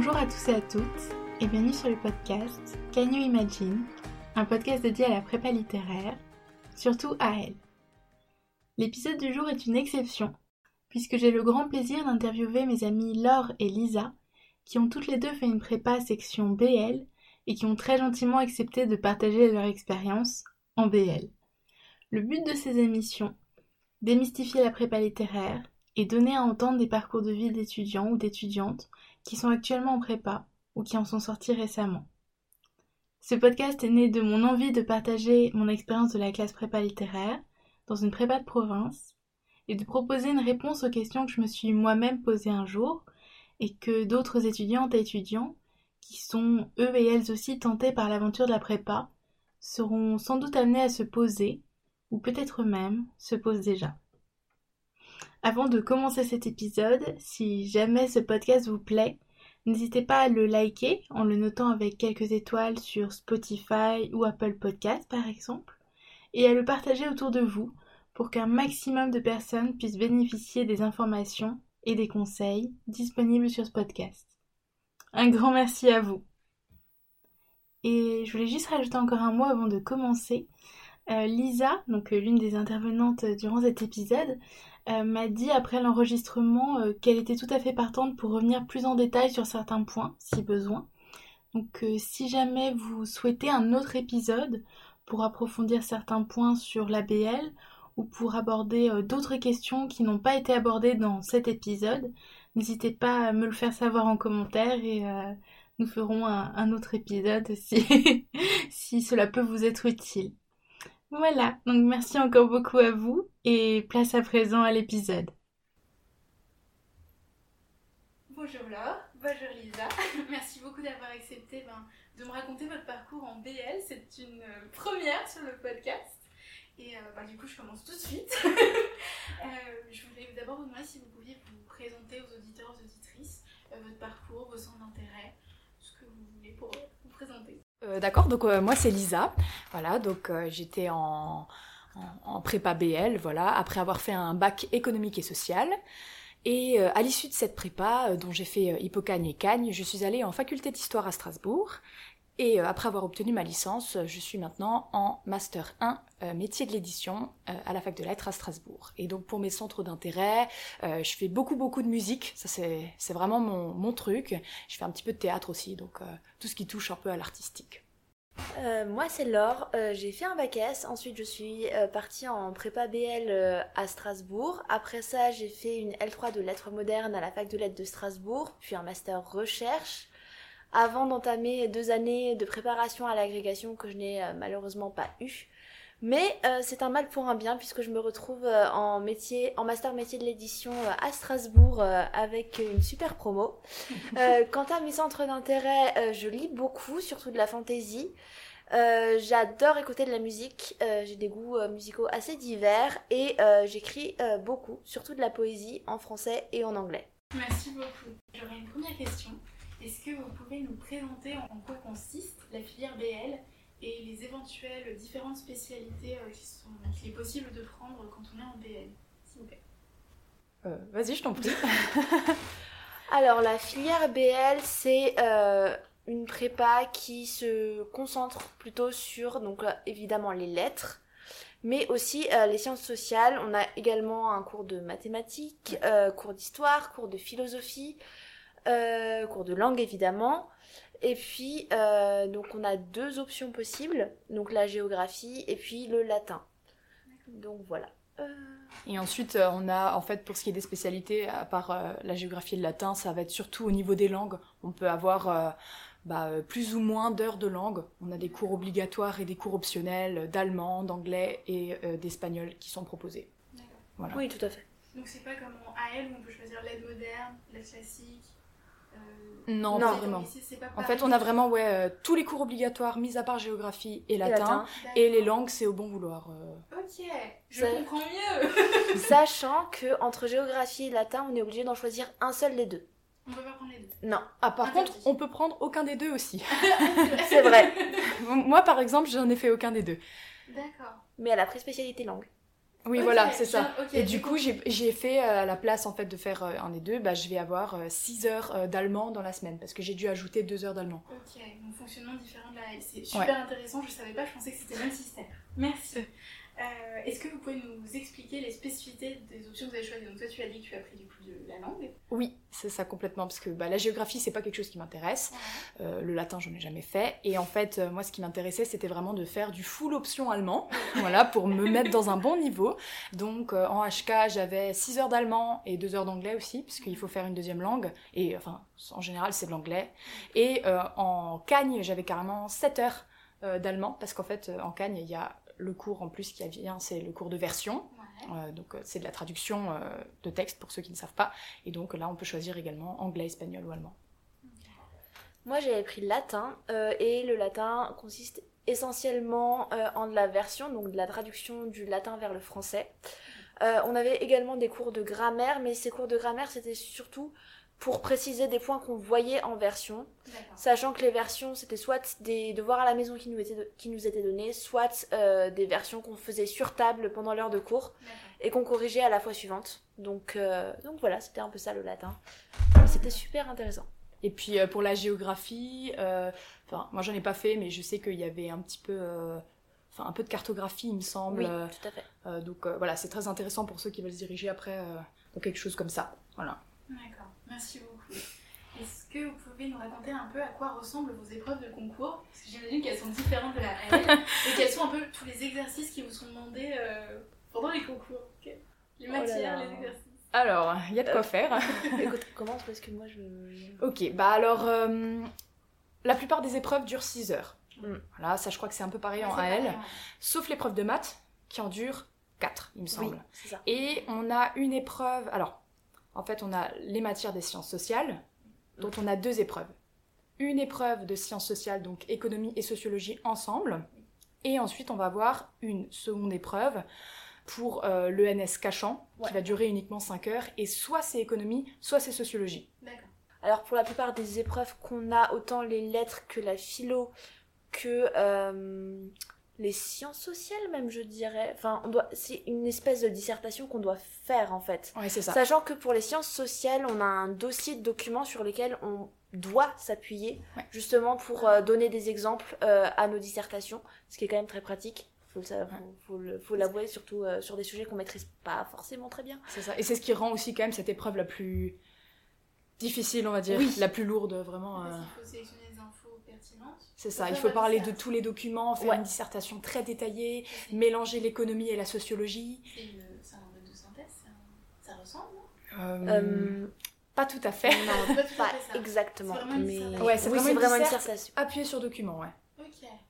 Bonjour à tous et à toutes et bienvenue sur le podcast Can You Imagine, un podcast dédié à la prépa littéraire, surtout à elle. L'épisode du jour est une exception puisque j'ai le grand plaisir d'interviewer mes amies Laure et Lisa qui ont toutes les deux fait une prépa section BL et qui ont très gentiment accepté de partager leur expérience en BL. Le but de ces émissions, démystifier la prépa littéraire et donner à entendre des parcours de vie d'étudiants ou d'étudiantes qui sont actuellement en prépa ou qui en sont sortis récemment. Ce podcast est né de mon envie de partager mon expérience de la classe prépa littéraire dans une prépa de province et de proposer une réponse aux questions que je me suis moi-même posées un jour et que d'autres étudiantes et étudiants qui sont eux et elles aussi tentés par l'aventure de la prépa seront sans doute amenés à se poser ou peut-être même se posent déjà. Avant de commencer cet épisode, si jamais ce podcast vous plaît, n'hésitez pas à le liker en le notant avec quelques étoiles sur Spotify ou Apple Podcast par exemple, et à le partager autour de vous pour qu'un maximum de personnes puissent bénéficier des informations et des conseils disponibles sur ce podcast. Un grand merci à vous. Et je voulais juste rajouter encore un mot avant de commencer. Euh, Lisa, donc euh, l'une des intervenantes durant cet épisode, m'a dit après l'enregistrement qu'elle était tout à fait partante pour revenir plus en détail sur certains points, si besoin. Donc si jamais vous souhaitez un autre épisode pour approfondir certains points sur l'ABL ou pour aborder d'autres questions qui n'ont pas été abordées dans cet épisode, n'hésitez pas à me le faire savoir en commentaire et nous ferons un, autre épisode si, si cela peut vous être utile. Voilà, donc merci encore beaucoup à vous et place à présent à l'épisode. Bonjour Laure, bonjour Lisa, merci beaucoup d'avoir accepté ben, de me raconter votre parcours en BL, c'est une euh, première sur le podcast. Et euh, ben, du coup, je commence tout de suite. Euh, je voulais d'abord vous demander si vous pouviez vous présenter aux auditeurs, aux auditrices, votre parcours, vos centres d'intérêt, ce que vous voulez pour vous présenter. Euh, d'accord, donc euh, moi c'est Lisa. Voilà, donc euh, j'étais en, en, prépa BL, voilà, après avoir fait un bac économique et social. Et à l'issue de cette prépa, dont j'ai fait Hippocagne et Cagne, je suis allée en faculté d'histoire à Strasbourg. Et après avoir obtenu ma licence, je suis maintenant en Master 1 métier de l'édition à la fac de lettres à Strasbourg. Et donc pour mes centres d'intérêt, je fais beaucoup beaucoup de musique, ça c'est vraiment mon, mon, truc. Je fais un petit peu de théâtre aussi, donc tout ce qui touche un peu à l'artistique. Euh, moi c'est Laure, euh, j'ai fait un bac S, ensuite je suis euh, partie en prépa BL à Strasbourg. Après ça j'ai fait une L3 de lettres modernes à la fac de lettres de Strasbourg, puis un master recherche, avant d'entamer deux années de préparation à l'agrégation que je n'ai malheureusement pas eu. Mais euh, c'est un mal pour un bien puisque je me retrouve euh, en métier, en master métier de l'édition euh, à Strasbourg avec une super promo. quant à mes centres d'intérêt, je lis beaucoup, surtout de la fantaisie. J'adore écouter de la musique. J'ai des goûts musicaux assez divers et j'écris beaucoup, surtout de la poésie en français et en anglais. Merci beaucoup. J'aurais une première question. Est-ce que vous pouvez nous présenter en quoi consiste la filière BL et les éventuelles différentes spécialités euh, qui sont, qu'il est possible de prendre quand on est en BL, s'il vous plaît? Euh, vas-y, je t'en prie. Alors, la filière BL, c'est euh, une prépa qui se concentre plutôt sur, donc évidemment, les lettres, mais aussi les sciences sociales. On a également un cours de mathématiques, cours d'histoire, cours de philosophie, cours de langue, évidemment. Et puis, euh, donc on a deux options possibles, donc la géographie et puis le latin. Donc voilà. Euh. Et ensuite, euh, on a, en fait, pour ce qui est des spécialités, à part la géographie et le latin, ça va être surtout au niveau des langues. On peut avoir bah, plus ou moins d'heures de langue. On a des cours obligatoires et des cours optionnels d'allemand, d'anglais et d'espagnol qui sont proposés. Voilà. Oui, tout à fait. Donc c'est pas comme en AL où on peut choisir l'aide moderne, l'aide classique non, pas vraiment. en fait, on a vraiment ouais, euh, tous les cours obligatoires, mis à part géographie et latin. Et, les langues, c'est au bon vouloir. Euh. Ok, je comprends mieux. Sachant que entre géographie et latin, on est obligé d'en choisir un seul des deux. On peut pas prendre les deux. Non. Ah, par contre, on peut prendre aucun des deux aussi. c'est vrai. Moi, par exemple, j'en ai fait aucun des deux. D'accord. Mais elle a pris spécialité langue. Oui, voilà, c'est ça. Et du coup, j'ai fait euh, à la place en fait de faire euh, un des deux, bah, je vais avoir 6 heures euh, d'allemand dans la semaine parce que j'ai dû ajouter 2 heures d'allemand. Ok, donc fonctionnement différent de la. C'est super intéressant, je savais pas, je pensais que c'était le même système. Merci. Euh, Est-ce que vous pouvez nous expliquer les spécificités des options que vous avez choisies? Donc toi tu as dit que tu as pris du coup de la langue. Oui, c'est ça complètement parce que bah, la géographie c'est pas quelque chose qui m'intéresse. Euh, le latin j'en ai jamais fait et en fait euh, moi ce qui m'intéressait c'était vraiment de faire du full option allemand, voilà pour me mettre dans un bon niveau. Donc en HK j'avais 6 heures d'allemand et 2 heures d'anglais aussi puisqu'il faut faire une deuxième langue et enfin en général c'est de l'anglais. Et en Cagne j'avais carrément 7 heures d'allemand parce qu'en fait en Cagne il y a le cours en plus qui vient c'est le cours de version Ouais. euh, donc euh, c'est de la traduction euh, de texte pour ceux qui ne savent pas. Et donc là on peut choisir également anglais, espagnol ou allemand. Moi j'avais pris le latin euh, et le latin consiste essentiellement euh, en de la version, donc de la traduction du latin vers le français. Euh, on avait également des cours de grammaire, mais ces cours de grammaire c'était surtout pour préciser des points qu'on voyait en version, sachant que les versions c'était soit des devoirs à la maison qui nous étaient, qui nous étaient donnés, soit euh, des versions qu'on faisait sur table pendant l'heure de cours D'accord. et qu'on corrigeait à la fois suivante. Donc, euh, donc voilà, c'était un peu ça le latin. Mais C'était super intéressant. Et puis euh, pour la géographie, euh, enfin moi j'en ai pas fait, mais je sais qu'il y avait un petit peu, euh, enfin un peu de cartographie il me semble. Oui, tout à fait. euh, donc euh, voilà, c'est très intéressant pour ceux qui veulent se diriger après euh, dans quelque chose comme ça. Voilà. D'accord, merci beaucoup. Est-ce que vous pouvez nous raconter un peu à quoi ressemblent vos épreuves de concours? Parce que j'imagine qu'elles sont différentes de la L et quels sont un peu tous les exercices qui vous sont demandés euh, pendant les concours. Les Oh là matières, là. les exercices. Alors, il y a de quoi faire. Écoute, commence parce que moi je. Ok, bah alors, euh, la plupart des épreuves durent 6 heures. Mm. Voilà, ça je crois que c'est un peu pareil en AL, pareil, sauf l'épreuve de maths qui en dure 4, il me Oui, semble. c'est ça. Et on a une épreuve, alors, en fait, on a les matières des sciences sociales, dont on a deux épreuves. Une épreuve de sciences sociales, donc économie et sociologie ensemble, et ensuite on va avoir une seconde épreuve pour euh, l'ENS Cachan, Ouais. qui va durer uniquement 5 heures, et soit c'est économie, soit c'est sociologie. D'accord. Alors pour la plupart des épreuves qu'on a, autant les lettres que la philo, que euh, les sciences sociales même je dirais. Enfin, on doit, c'est une espèce de dissertation qu'on doit faire en fait. Ouais, c'est ça. Sachant que pour les sciences sociales, on a un dossier de documents sur lesquels on doit s'appuyer, Ouais. justement pour euh, donner des exemples euh, à nos dissertations, ce qui est quand même très pratique. Faut le savoir- faut, faut l'avouer, surtout euh, sur des sujets qu'on maîtrise pas forcément très bien. C'est ça. Et c'est ce qui rend aussi quand même cette épreuve la plus difficile, on va dire, Oui. la plus lourde, vraiment. Euh, qu'il faut sélectionner des infos pertinentes. C'est ça, il faut parler de tous les documents, faire Ouais. une dissertation très détaillée, mélanger l'économie et la sociologie. C'est un mode de synthèse, un- ça ressemble, non? Euh, Euh, Pas tout à fait. non, Pas tout à fait ça. exactement. Mais. Ouais, c'est oui, vraiment c'est une vraiment une dissert- dissertation. Appuyer sur document, ouais.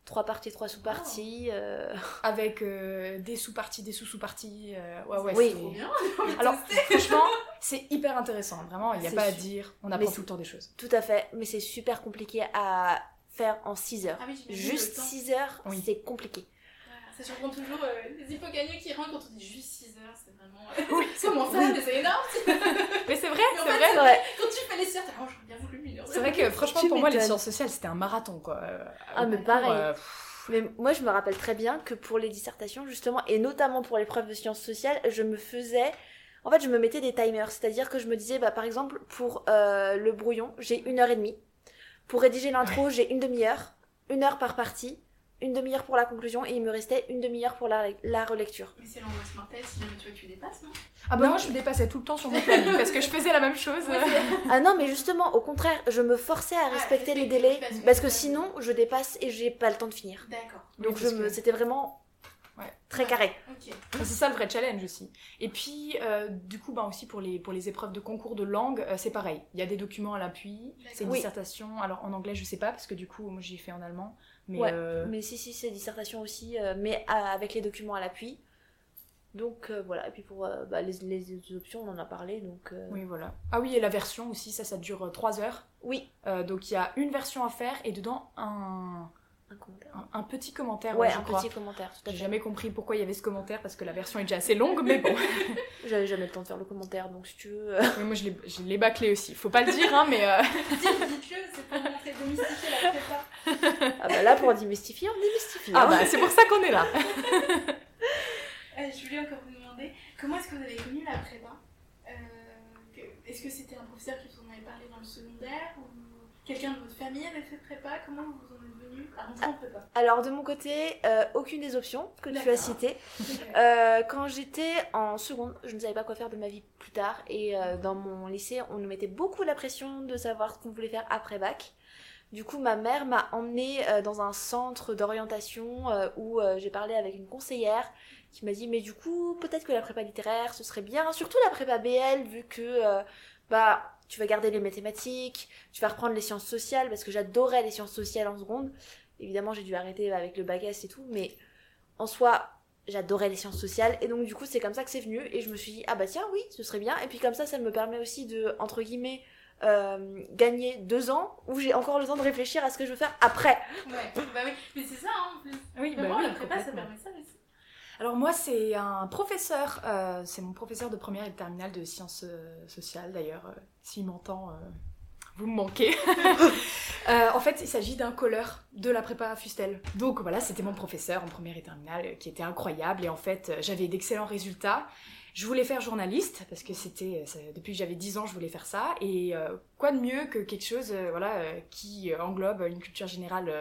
Trois parties, trois sous-parties. euh, Avec euh, des sous-parties, des sous-sous-parties. euh, ouais, ouais, Oui. c'est- Trop bien. Alors, franchement, c'est hyper intéressant. Vraiment, il n'y a pas à dire. On apprend tout le temps des choses. Tout à fait, mais c'est super compliqué à faire en 6 heures. Ah oui, Juste le temps. 6 heures, Oui. c'est compliqué. Ça surprend toujours euh, les hypocagneux qui rentrent quand on dit juste 6 heures, c'est vraiment. euh, Comment ça Mais c'est énorme Mais c'est vrai, c'est vrai. Quand tu fais les sciences, t'as oh, j'aurais bien voulu une heure. C'est vrai que franchement, Tu pour moi, les sciences sociales, c'était un marathon, quoi. Euh, Ah, mais concours, pareil. euh, Mais moi, je me rappelle très bien que pour les dissertations, justement, et notamment pour l'épreuve de sciences sociales, je me faisais. En fait, je me mettais des timers. C'est-à-dire que je me disais, bah, par exemple, pour euh, le brouillon, j'ai une heure et demie. Pour rédiger l'intro, j'ai une demi-heure. Une heure par partie. Une demi-heure pour la conclusion. Et il me restait une demi-heure pour la, la relecture. Mais c'est l'angoisse mortelle si jamais tu vois que tu dépasses, non? Ah bah moi, je me dépassais tout le temps sur mon planning parce que je faisais la même chose. Ah non, mais justement, au contraire, je me forçais à Ah, respecter les délais. parce que- Parce que sinon, je dépasse et j'ai pas le temps de finir. D'accord. Donc Oui, je me... que- c'était vraiment Ouais. très carré. Ok. C'est ça le vrai challenge aussi. Et puis, euh, du coup, bah, aussi pour les, pour les épreuves de concours de langue, euh, c'est pareil. Il y a des documents à l'appui, c'est une Oui. dissertation. Alors en anglais, je sais pas, parce que du coup, moi j'ai fait en allemand. Mais Ouais. euh, Mais si, si, c'est dissertation aussi, euh, mais à- avec les documents à l'appui. Donc euh, voilà, et puis pour euh, bah, les, les options, on en a parlé, donc euh, oui, voilà. Ah oui, et la version aussi, ça, ça dure 3 heures. oui, Euh, donc il y a une version à faire et dedans un, un commentaire. un, un petit commentaire. Ouais, je un crois. petit commentaire, tout à J'ai jamais compris pourquoi il y avait ce commentaire parce que la version est déjà assez longue, mais bon. J'avais jamais le temps de faire le commentaire, donc si tu veux... Mais moi je l'ai- je l'ai bâclé aussi. Faut pas le dire, hein, mais. euh, Dites- Dites-le, c'est pour montrer, démystifier la prépa. Ah bah là, pour démystifier, on démystifie. Ah hein. bah c'est pour ça qu'on est là. Euh, je voulais encore vous demander comment est-ce que vous avez connu la prépa? Euh, Est-ce que c'était un professeur qui vous en avait parlé dans le secondaire ou quelqu'un de votre famille avait fait prépa? Comment vous en êtes venu? À rentrer en prépa Alors de mon côté, euh, aucune des options que tu as citées. Euh, quand j'étais en seconde, je ne savais pas quoi faire de ma vie plus tard. Et euh, dans mon lycée, on nous mettait beaucoup la pression de savoir ce qu'on voulait faire après bac. Du coup, ma mère m'a emmenée euh, dans un centre d'orientation euh, où euh, j'ai parlé avec une conseillère qui m'a dit mais du coup peut-être que la prépa littéraire ce serait bien, surtout la prépa BL vu que bah tu vas garder les mathématiques, tu vas reprendre les sciences sociales parce que j'adorais les sciences sociales en seconde. Évidemment j'ai dû arrêter avec le bac S et tout, mais en soi j'adorais les sciences sociales et donc du coup c'est comme ça que c'est venu et je me suis dit ah bah tiens oui ce serait bien et puis comme ça ça me permet aussi de entre guillemets euh, gagner deux ans où j'ai encore le temps de réfléchir à ce que je veux faire après. Ouais, bah oui, mais c'est ça hein, en plus. Oui, bah oui, la prépa, ça permet ça aussi. Alors moi, c'est un professeur, euh, c'est mon professeur de première et de terminale de sciences euh, sociales d'ailleurs. euh, S'il m'entend, euh, vous me manquez. Euh, en fait, il s'agit d'un colleur de la prépa Fustel. Donc voilà, c'était mon professeur en première et terminale euh, qui était incroyable et en fait, euh, j'avais d'excellents résultats. Je voulais faire journaliste parce que c'était euh, depuis que j'avais 10 ans, je voulais faire ça et euh, quoi de mieux que quelque chose euh, voilà euh, qui englobe une culture générale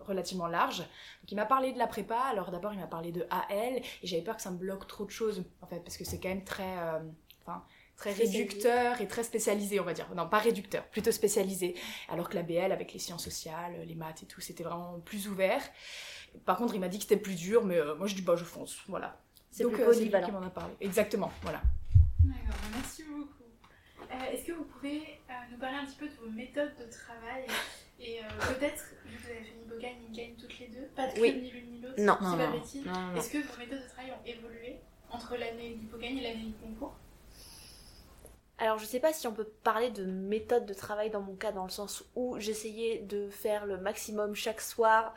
relativement large. Donc il m'a parlé de la prépa. Alors d'abord, il m'a parlé de AL et j'avais peur que ça me bloque trop de choses en fait parce que c'est quand même très enfin très réducteur et très spécialisé, on va dire. Non, pas réducteur, plutôt spécialisé. Alors que la BL, avec les sciences sociales, les maths et tout, c'était vraiment plus ouvert. Par contre, il m'a dit que c'était plus dur, mais euh, moi je dis bah je fonce, voilà. C'est Donc plus euh, c'est lui polyvalent. qui m'en a parlé. Exactement, voilà. D'accord, bah, merci beaucoup. Euh, Est-ce que vous pouvez euh, nous parler un petit peu de vos méthodes de travail? Et euh, peut-être, vu que vous avez fait Nibogagne et Nigagne toutes les deux, pas de Oui. ni l'une ni l'autre, Non. c'est Non, pas non, bêtise. Non, non, non. Est-ce que vos méthodes de travail ont évolué entre l'année d'Hippogagne et l'année du concours? Alors je sais pas si on peut parler de méthode de travail dans mon cas dans le sens où j'essayais de faire le maximum chaque soir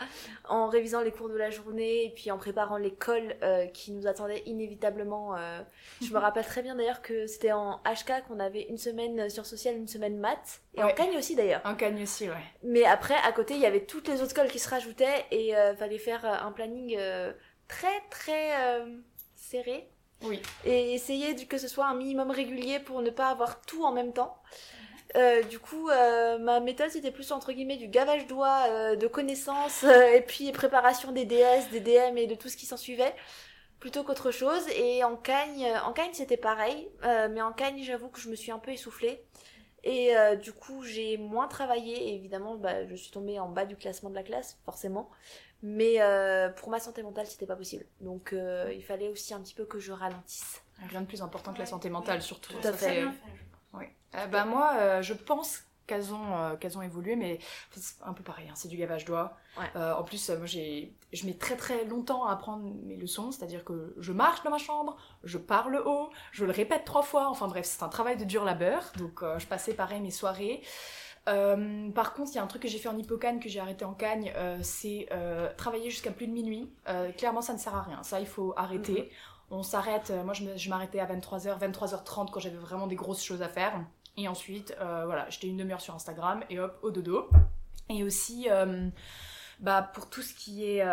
en révisant les cours de la journée et puis en préparant l'école euh, qui nous attendait inévitablement. euh. Je me rappelle très bien d'ailleurs que c'était en HK qu'on avait une semaine sciences sociales, une semaine maths et en. Cagne aussi d'ailleurs. Un cagne aussi, ouais. Mais après à côté il y avait toutes les autres écoles qui se rajoutaient et euh, fallait faire euh, un planning très très serré Oui. et essayer que ce soit un minimum régulier pour ne pas avoir tout en même temps. Euh, du coup, euh, ma méthode c'était plus entre guillemets du gavage doigt euh, de connaissances et puis préparation des DS, des DM et de tout ce qui s'en suivait plutôt qu'autre chose. Et en Cagne, en Cagne c'était pareil, mais en Cagne j'avoue que je me suis un peu essoufflée. Et du coup, j'ai moins travaillé. Et évidemment, bah, je suis tombée en bas du classement de la classe, forcément. Mais euh, pour ma santé mentale, c'était pas possible. Donc, euh, il fallait aussi un petit peu que je ralentisse. Rien de plus important que la santé mentale, surtout. Tout à Ça, fait. Oui. Euh, bah, moi, euh, je pense qu'elles ont, euh, qu'elles ont évolué, mais c'est un peu pareil, hein, c'est du gavage. Ouais. Euh, en plus, euh, moi, j'ai, je mets très très longtemps à apprendre mes leçons, c'est-à-dire que je marche dans ma chambre, je parle haut, je le répète trois fois, enfin bref, c'est un travail de dur labeur, donc euh, je passais pareil mes soirées. Euh, par contre, il y a un truc que j'ai fait en hippocane que j'ai arrêté en cagne, euh, c'est euh, travailler jusqu'à plus de minuit. Clairement, ça ne sert à rien. Ça, il faut arrêter. On s'arrête. moi, je, m'arrêtais à 23h, 23h30 quand j'avais vraiment des grosses choses à faire. Et ensuite, voilà, j'étais une demi-heure sur Instagram et hop, au dodo. Et aussi, bah, pour tout ce qui est,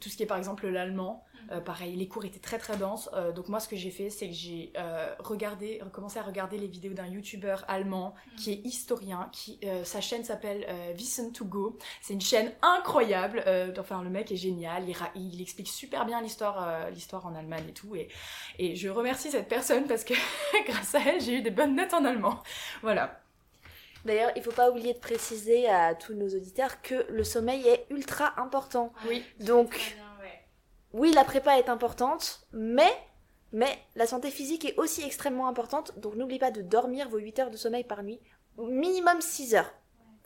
tout ce qui est par exemple l'allemand, euh, pareil, les cours étaient très très denses. Euh, donc moi, ce que j'ai fait, c'est que j'ai euh, regardé, commencé à regarder les vidéos d'un youtubeur allemand qui est historien, qui euh, sa chaîne s'appelle euh, Wissen to Go. C'est une chaîne incroyable. euh, enfin, le mec est génial. Il, explique super bien l'histoire, euh, l'histoire en Allemagne et tout. Et, et je remercie cette personne parce que grâce à elle, j'ai eu des bonnes notes en allemand. Voilà. D'ailleurs, il faut pas oublier de préciser à tous nos auditeurs que le sommeil est ultra important. Oui. Donc, Très bien, ouais. Oui, la prépa est importante, mais, mais la santé physique est aussi extrêmement importante. Donc, n'oubliez pas de dormir vos 8 heures de sommeil par nuit, minimum 6 heures.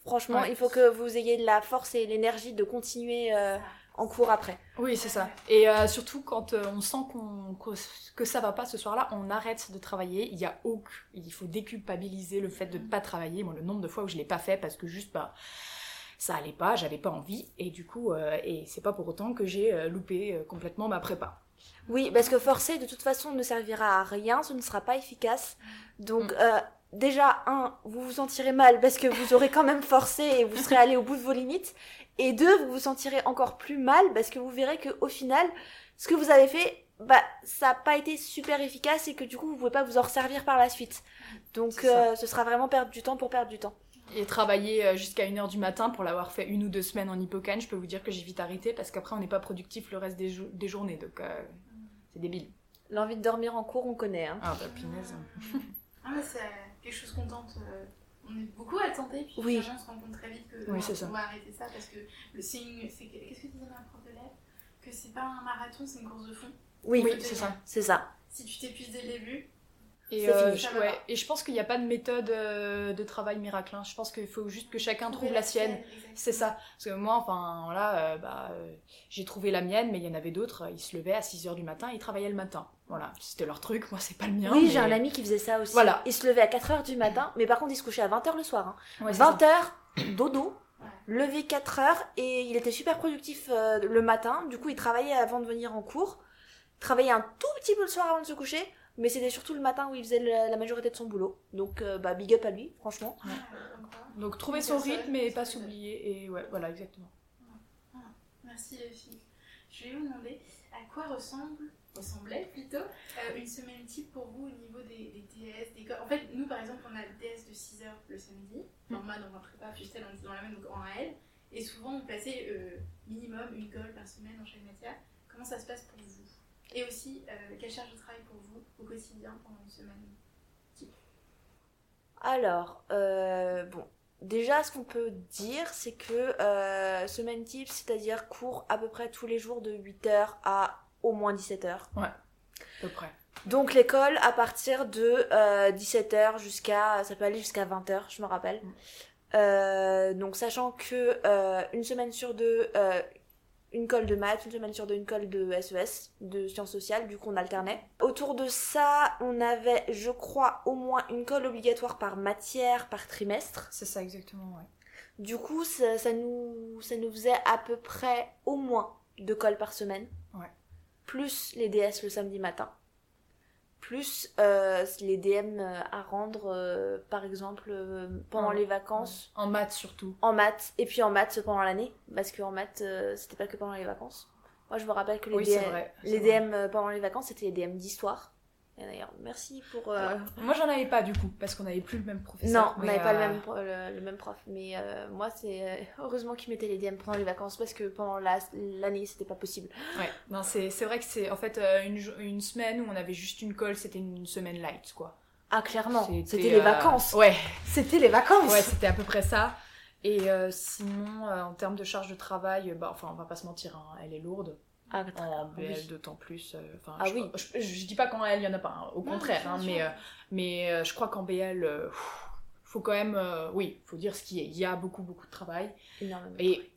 Franchement, Ouais. il faut que vous ayez la force et l'énergie de continuer euh, en cours après. Oui, c'est ça. Et euh, surtout quand euh, on sent qu'on que, que ça va pas ce soir-là, on arrête de travailler. Il y a aucun, il faut déculpabiliser le fait de ne pas travailler. Moi, le nombre de fois où je l'ai pas fait parce que juste bah ça allait pas, j'avais pas envie, et du coup, euh, et c'est pas pour autant que j'ai euh, loupé euh, complètement ma prépa. Oui, parce que forcer, de toute façon, ne servira à rien, ce ne sera pas efficace. Donc, Mm. déjà, un, vous vous sentirez mal parce que vous aurez quand même forcé et vous serez allé au bout de vos limites. Et deux, vous vous sentirez encore plus mal parce que vous verrez que au final, ce que vous avez fait, bah, ça n'a pas été super efficace et que du coup, vous pouvez pas vous en resservir par la suite. Donc, euh, ce sera vraiment perdre du temps pour perdre du temps. Et travailler euh, jusqu'à 1h du matin pour l'avoir fait une ou deux semaines en hippocane, je peux vous dire que j'ai vite arrêté parce qu'après on n'est pas productif le reste des, jou- des journées, donc euh, c'est débile. L'envie de dormir en cours, on connaît. Hein. Ah bah punaise. Ah, mais c'est quelque chose qu'on tente. euh, on est beaucoup à tenter, puis Oui. on se rend compte très vite que Oui, c'est ça. on va arrêter ça parce que le signe, c'est que- qu'est-ce que disait ma prof de lettres Que c'est pas un marathon, c'est une course de fond. Oui, Oui, c'est ça. c'est ça. Si tu t'épuises dès le début, Et, euh, fini. ouais, et je pense qu'il n'y a pas de méthode euh, de travail miracle. hein. Je pense qu'il faut juste que chacun trouve la sienne. C'est ça. Parce que moi, enfin, là, euh, bah, euh, j'ai trouvé la mienne, mais il y en avait d'autres. Ils se levaient à 6h du matin, ils travaillaient le matin. Voilà, c'était leur truc. Moi, c'est pas le mien. oui, mais- j'ai un ami qui faisait ça aussi. Voilà. Il se levait à 4h du matin, mais par contre, il se couchait à 20h le soir. hein. Ouais, c'est ça. 20h, dodo, Ouais. levé 4h, et il était super productif euh, le matin. Du coup, il travaillait avant de venir en cours. Il travaillait un tout petit peu le soir avant de se coucher, mais c'était surtout le matin où il faisait la majorité de son boulot. Donc, euh, bah, big up à lui, franchement. Donc trouver son rythme et pas s'oublier. Et ouais, voilà, exactement. Merci les filles. Je vais vous demander à quoi ressemble, ressemblait plutôt, euh, une semaine type pour vous au niveau des, des DS, des. En fait, nous par exemple, on a le DS de 6h le samedi, normal dans un prépa, Fustel, on était dans la même, donc en AL, et souvent on passait euh, minimum une colle par semaine en chaque matière. Comment ça se passe pour vous? Et aussi, euh, quelle charge de travail pour vous au quotidien pendant une semaine Alors, euh, bon, déjà, ce qu'on peut dire, c'est que euh, semaine type, c'est-à-dire cours à peu près tous les jours de 8h à au moins 17h. À peu près. Donc l'école à partir de 17h jusqu'à, ça peut aller jusqu'à 20h, je me rappelle. Mm. Euh, donc sachant que euh, une semaine sur deux, euh, une colle de maths, une semaine sur deux, une colle de SES, de sciences sociales, du coup on alternait. Autour de ça, on avait, je crois, au moins une colle obligatoire par matière, par trimestre. C'est ça, exactement, ouais. Du coup, ça, ça nous, ça nous faisait à peu près au moins deux colles par semaine. Ouais. Plus les DS le samedi matin. Plus euh, les DM euh, à rendre, euh, par exemple, euh, pendant les vacances, En maths surtout. en maths, et puis en maths pendant l'année. Parce qu'en maths, euh, c'était pas que pendant les vacances. Moi, je me rappelle que les, Oui, DM, vrai. c'est les vrai. DM pendant les vacances, c'était les DM d'histoire. Et d'ailleurs, merci pour... euh, Moi, j'en avais pas du coup, parce qu'on n'avait plus le même Non, professeur. on mais, n'avait pas le, euh, même, le, le même prof. Mais euh, moi, c'est heureusement qu'ils mettaient les DM pendant les vacances parce que pendant la- l'année, c'était pas possible. Ouais, non, c'est vrai que c'est en fait une, une semaine où on avait juste une colle, c'était une semaine light, quoi. Ah, clairement, C'était, les vacances. Ouais, C'était les vacances. ouais, c'était à peu près ça. Et sinon, en termes de charge de travail, bah, enfin, on va pas se mentir, hein, elle est lourde. Ah, En BL oui. d'autant plus. euh, Enfin, Ah je, oui. je, je dis pas qu'en L il y en a pas, hein, au Non, contraire, hein, mais, euh, mais euh, je crois qu'en BL, pff, faut quand même, oui, faut dire ce qui est. Il y a beaucoup beaucoup de travail. Énormément. Et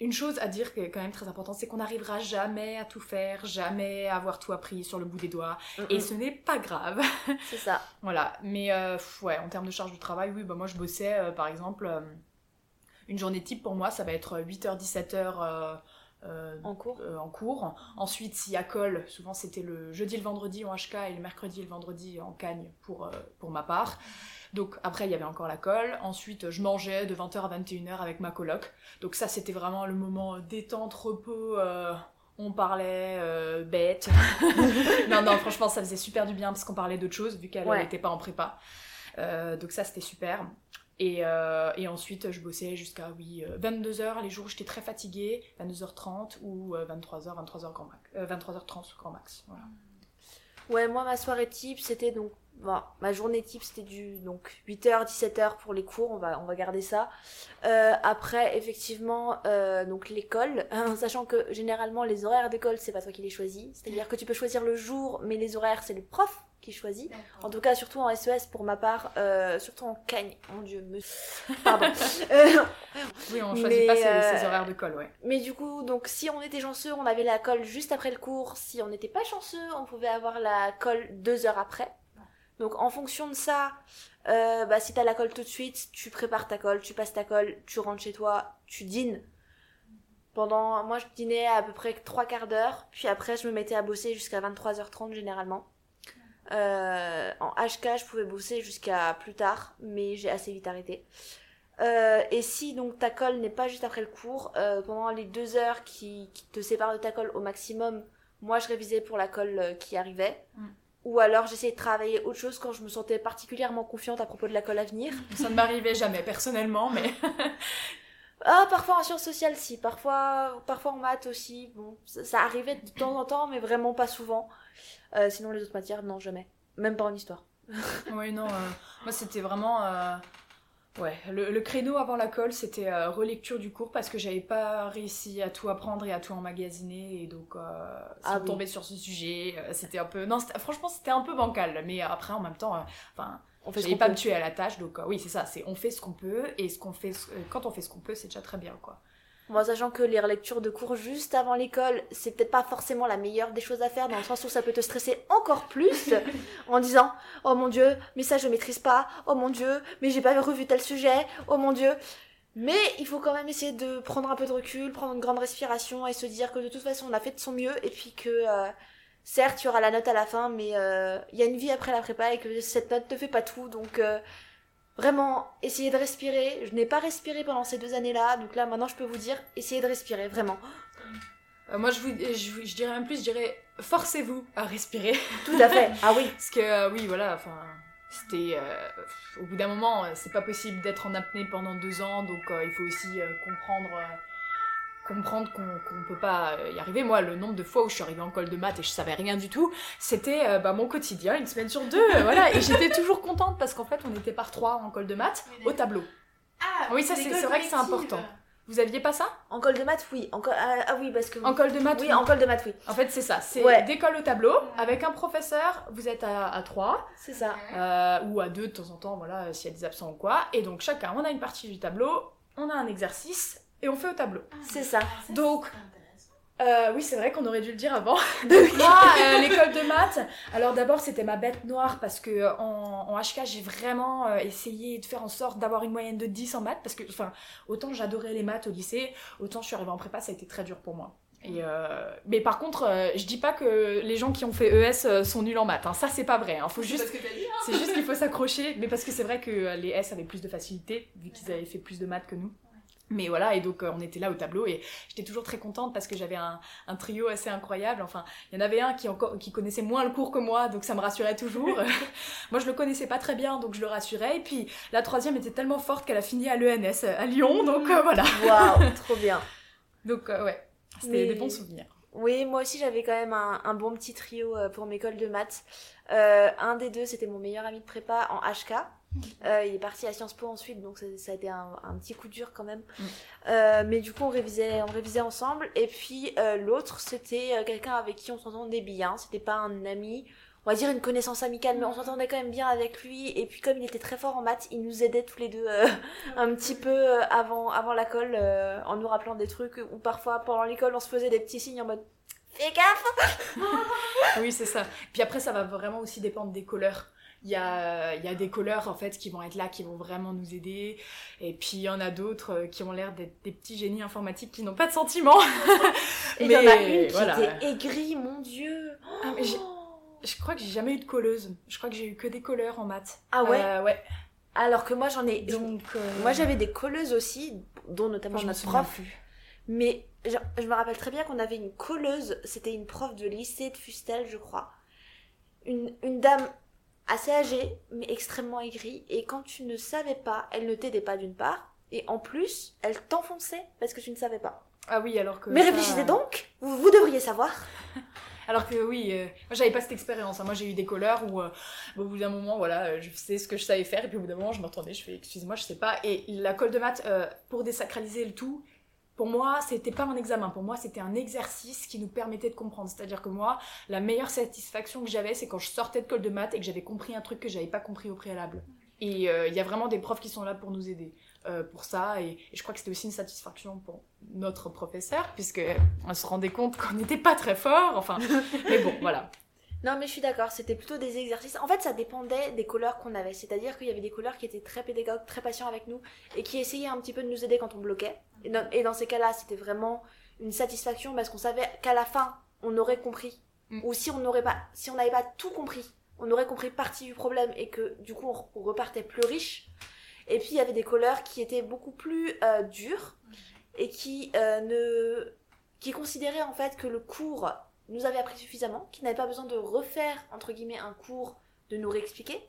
une chose à dire qui est quand même très importante, c'est qu'on n'arrivera jamais à tout faire, jamais à avoir tout appris sur le bout des doigts. Mm, Et mm, ce n'est pas grave. C'est ça. voilà. Mais euh, ouais, en termes de charge de travail, oui, bah moi je bossais euh, par exemple. euh, une journée type pour moi, ça va être 8h, 17h euh, euh, En cours. euh, en cours. Ensuite, s'il y a colle, souvent c'était le jeudi et le vendredi en HK et le mercredi et le vendredi en Cagne pour, euh, pour ma part. Donc après, il y avait encore la colle. Ensuite, je mangeais de 20h à 21h avec ma coloc. Donc ça, c'était vraiment le moment détente, repos. on parlait bête. non, non, franchement, ça faisait super du bien parce qu'on parlait d'autres choses vu qu'elle Ouais. n'était pas en prépa. Donc ça, c'était super. Et, euh, et ensuite, je bossais jusqu'à oui, 22h les jours où j'étais très fatiguée, 22h30 ou euh, 23h, 23h grand max, euh, 23h30 grand max. Voilà. Ouais, moi, ma soirée type, c'était donc. ma journée type, c'était du donc 8h, 17h pour les cours, on va, on va garder ça. Euh, après, effectivement, euh, donc l'école, hein, sachant que généralement, les horaires d'école, c'est pas toi qui les choisis. C'est-à-dire que tu peux choisir le jour, mais les horaires, c'est le prof qui choisit. En tout cas, surtout en SES pour ma part, euh, surtout en Cagne. Mon dieu, me... Pardon. Oui, on choisit Mais, pas ses, euh, ses horaires de colle, ouais. mais du coup, donc si on était chanceux, on avait la colle juste après le cours. Si on n'était pas chanceux, on pouvait avoir la colle deux heures après. Donc en fonction de ça, euh, bah, si t'as la colle tout de suite, tu prépares ta colle, tu passes ta colle, tu rentres chez toi, tu dînes. Pendant, moi je dînais à peu près trois quarts d'heure, puis après je me mettais à bosser jusqu'à 23h30 généralement. Euh, en HK, je pouvais bosser jusqu'à plus tard, mais j'ai assez vite arrêté. Euh, et si donc ta colle n'est pas juste après le cours, euh, pendant les deux heures qui, qui te séparent de ta colle au maximum, moi je révisais pour la colle qui arrivait. Mm. Ou alors j'essayais de travailler autre chose quand je me sentais particulièrement confiante à propos de la colle à venir. Ça ne m'arrivait jamais personnellement, mais Ah, parfois en sciences sociales, si. Parfois, parfois en maths aussi. Bon, ça, ça arrivait de temps en temps, mais vraiment pas souvent. Euh, sinon, les autres matières, non, jamais. Même pas en histoire. oui, non, euh, moi c'était vraiment. euh, Ouais, le, le créneau avant la colle, c'était euh, relecture du cours parce que j'avais pas réussi à tout apprendre et à tout emmagasiner et donc euh, Ah oui. tomber sur ce sujet, euh, c'était un peu. Non, franchement, c'était un peu bancal, mais après en même temps, enfin, On fait pas peut. me tuer à la tâche donc oui, c'est ça, c'est on fait ce qu'on peut et ce qu'on fait, ce- quand on fait ce qu'on peut, c'est déjà très bien quoi. Moi, sachant que les relectures de cours juste avant l'école, c'est peut-être pas forcément la meilleure des choses à faire, dans le sens où ça peut te stresser encore plus en disant Oh mon dieu, mais ça je maîtrise pas, oh mon dieu, mais j'ai pas revu tel sujet, oh mon dieu. Mais il faut quand même essayer de prendre un peu de recul, prendre une grande respiration et se dire que de toute façon on a fait de son mieux et puis que euh, certes il y aura la note à la fin, mais euh, il y a une vie après la prépa et que cette note ne fait pas tout. Donc euh, Vraiment, essayez de respirer. Je n'ai pas respiré pendant ces deux années-là, donc là maintenant je peux vous dire, essayez de respirer, vraiment. Euh, moi, je, vous, je, dirais même plus, je dirais forcez-vous à respirer. Tout à fait. Ah oui. Parce que euh, oui, voilà, enfin, c'était euh, au bout d'un moment, c'est pas possible d'être en apnée pendant deux ans, donc il faut aussi comprendre, comprendre qu'on qu'on peut pas euh, y arriver. Moi, le nombre de fois où je suis arrivée en colle de maths et je savais rien du tout, c'était euh, bah, mon quotidien, une semaine sur deux, euh, voilà. Et j'étais toujours contente parce qu'en fait, on était par trois en colle de maths au tableau. Ah, Oui, ça, c'est- vrai que c'est important. Vous aviez pas ça? En colle de maths, oui. En co- ah, ah oui, parce que. En colle de maths Oui, oui. en colle de maths, oui. En fait, c'est ça. C'est Ouais. d'école au tableau avec un professeur. Vous êtes à, à trois. C'est ça. Euh, ou à deux de temps en temps, voilà, s'il y a des absents ou quoi. Et donc chacun, on a une partie du tableau, on a un exercice et on fait au tableau. C'est ça. Donc, Euh, oui, c'est vrai qu'on aurait dû le dire avant. Donc moi, euh, l'école de maths, alors d'abord c'était ma bête noire parce que euh, en, en HK j'ai vraiment euh, essayé de faire en sorte d'avoir une moyenne de 10 en maths parce que, enfin, autant j'adorais les maths au lycée, autant je suis arrivée en prépa, ça a été très dur pour moi. Et euh, mais par contre, euh, je dis pas que les gens qui ont fait ES euh, sont nuls en maths, hein. ça c'est pas vrai. Hein. Faut juste hein. c'est juste qu'il faut s'accrocher, mais parce que c'est vrai que euh, les S avaient plus de facilité, vu qu'ils avaient fait plus de maths que nous. Mais voilà, et donc euh, on était là au tableau et j'étais toujours très contente parce que j'avais un, un trio assez incroyable. Enfin, il y en avait un qui, encore, qui connaissait moins le cours que moi, donc ça me rassurait toujours. moi je le connaissais pas très bien, donc je le rassurais. Et puis la troisième était tellement forte qu'elle a fini à l'ENS à Lyon, donc euh, voilà. Waouh, trop bien. Donc euh, ouais, c'était Mais- des bons souvenirs. Oui, moi aussi j'avais quand même un, un bon petit trio pour mes cols de maths. Un des deux, c'était mon meilleur ami de prépa en HK. Euh, il est parti à Sciences Po ensuite, donc ça, ça a été un, un petit coup dur quand même. Mm. Euh, mais du coup, on révisait, on révisait ensemble. Et puis euh, l'autre, c'était quelqu'un avec qui on s'entendait bien. C'était pas un ami, on va dire une connaissance amicale, mais on s'entendait quand même bien avec lui. Et puis comme il était très fort en maths, il nous aidait tous les deux un petit peu avant, avant la colle, en nous rappelant des trucs. Ou parfois pendant l'école, on se faisait des petits signes en mode Fais gaffe Oui, c'est ça. Puis après, ça va vraiment aussi dépendre des colleurs. Il y a, y a des colleurs en fait qui vont être là, qui vont vraiment nous aider. Et puis il y en a d'autres euh, qui ont l'air d'être des petits génies informatiques qui n'ont pas de sentiments. Et il y en a Mais, une qui voilà. était aigrie, mon dieu Ah, mais. Je crois que j'ai jamais eu de colleuse. Je crois que j'ai eu que des colleurs en maths. Ah ouais Euh, Ouais. Alors que moi j'en ai... Donc, euh, Moi j'avais des colleuses aussi, dont notamment notre prof. plus. Mais je, je me rappelle très bien qu'on avait une colleuse, c'était une prof de lycée de Fustel, je crois. Une, une dame assez âgée, mais extrêmement aigrie. Et quand tu ne savais pas, elle ne t'aidait pas d'une part. Et en plus, elle t'enfonçait parce que tu ne savais pas. Ah oui, alors que. Mais ça- réfléchissez donc, vous, vous devriez savoir. Alors que oui, euh, moi j'avais pas cette expérience. hein. Moi j'ai eu des colleurs où euh, au bout d'un moment, voilà, euh, je sais ce que je savais faire et puis au bout d'un moment je m'entendais, je fais excusez-moi, je sais pas. Et la colle de maths, euh, pour désacraliser le tout, pour moi c'était pas un examen, pour moi c'était un exercice qui nous permettait de comprendre. C'est-à-dire que moi, la meilleure satisfaction que j'avais, c'est quand je sortais de colle de maths et que j'avais compris un truc que j'avais pas compris au préalable. Et euh, il y a vraiment des profs qui sont là pour nous aider euh, pour ça. Et, je crois que c'était aussi une satisfaction pour notre professeur, puisque on se rendait compte qu'on n'était pas très fort. Enfin, mais bon, voilà. Non, mais je suis d'accord, c'était plutôt des exercices. En fait, ça dépendait des couleurs qu'on avait. C'est-à-dire qu'il y avait des couleurs qui étaient très pédagogues, très patients avec nous, et qui essayaient un petit peu de nous aider quand on bloquait. Et dans, et dans ces cas-là, c'était vraiment une satisfaction parce qu'on savait qu'à la fin, on aurait compris. Mm. Ou si on n'aurait pas, si on n'avait pas tout compris, on aurait compris partie du problème et que du coup, on, on repartait plus riche. Et puis, il y avait des couleurs qui étaient beaucoup plus euh, dures et qui euh, ne, qui considéraient en fait que le cours nous avait appris suffisamment, qui n'avait pas besoin de refaire, entre guillemets, un cours, de nous réexpliquer.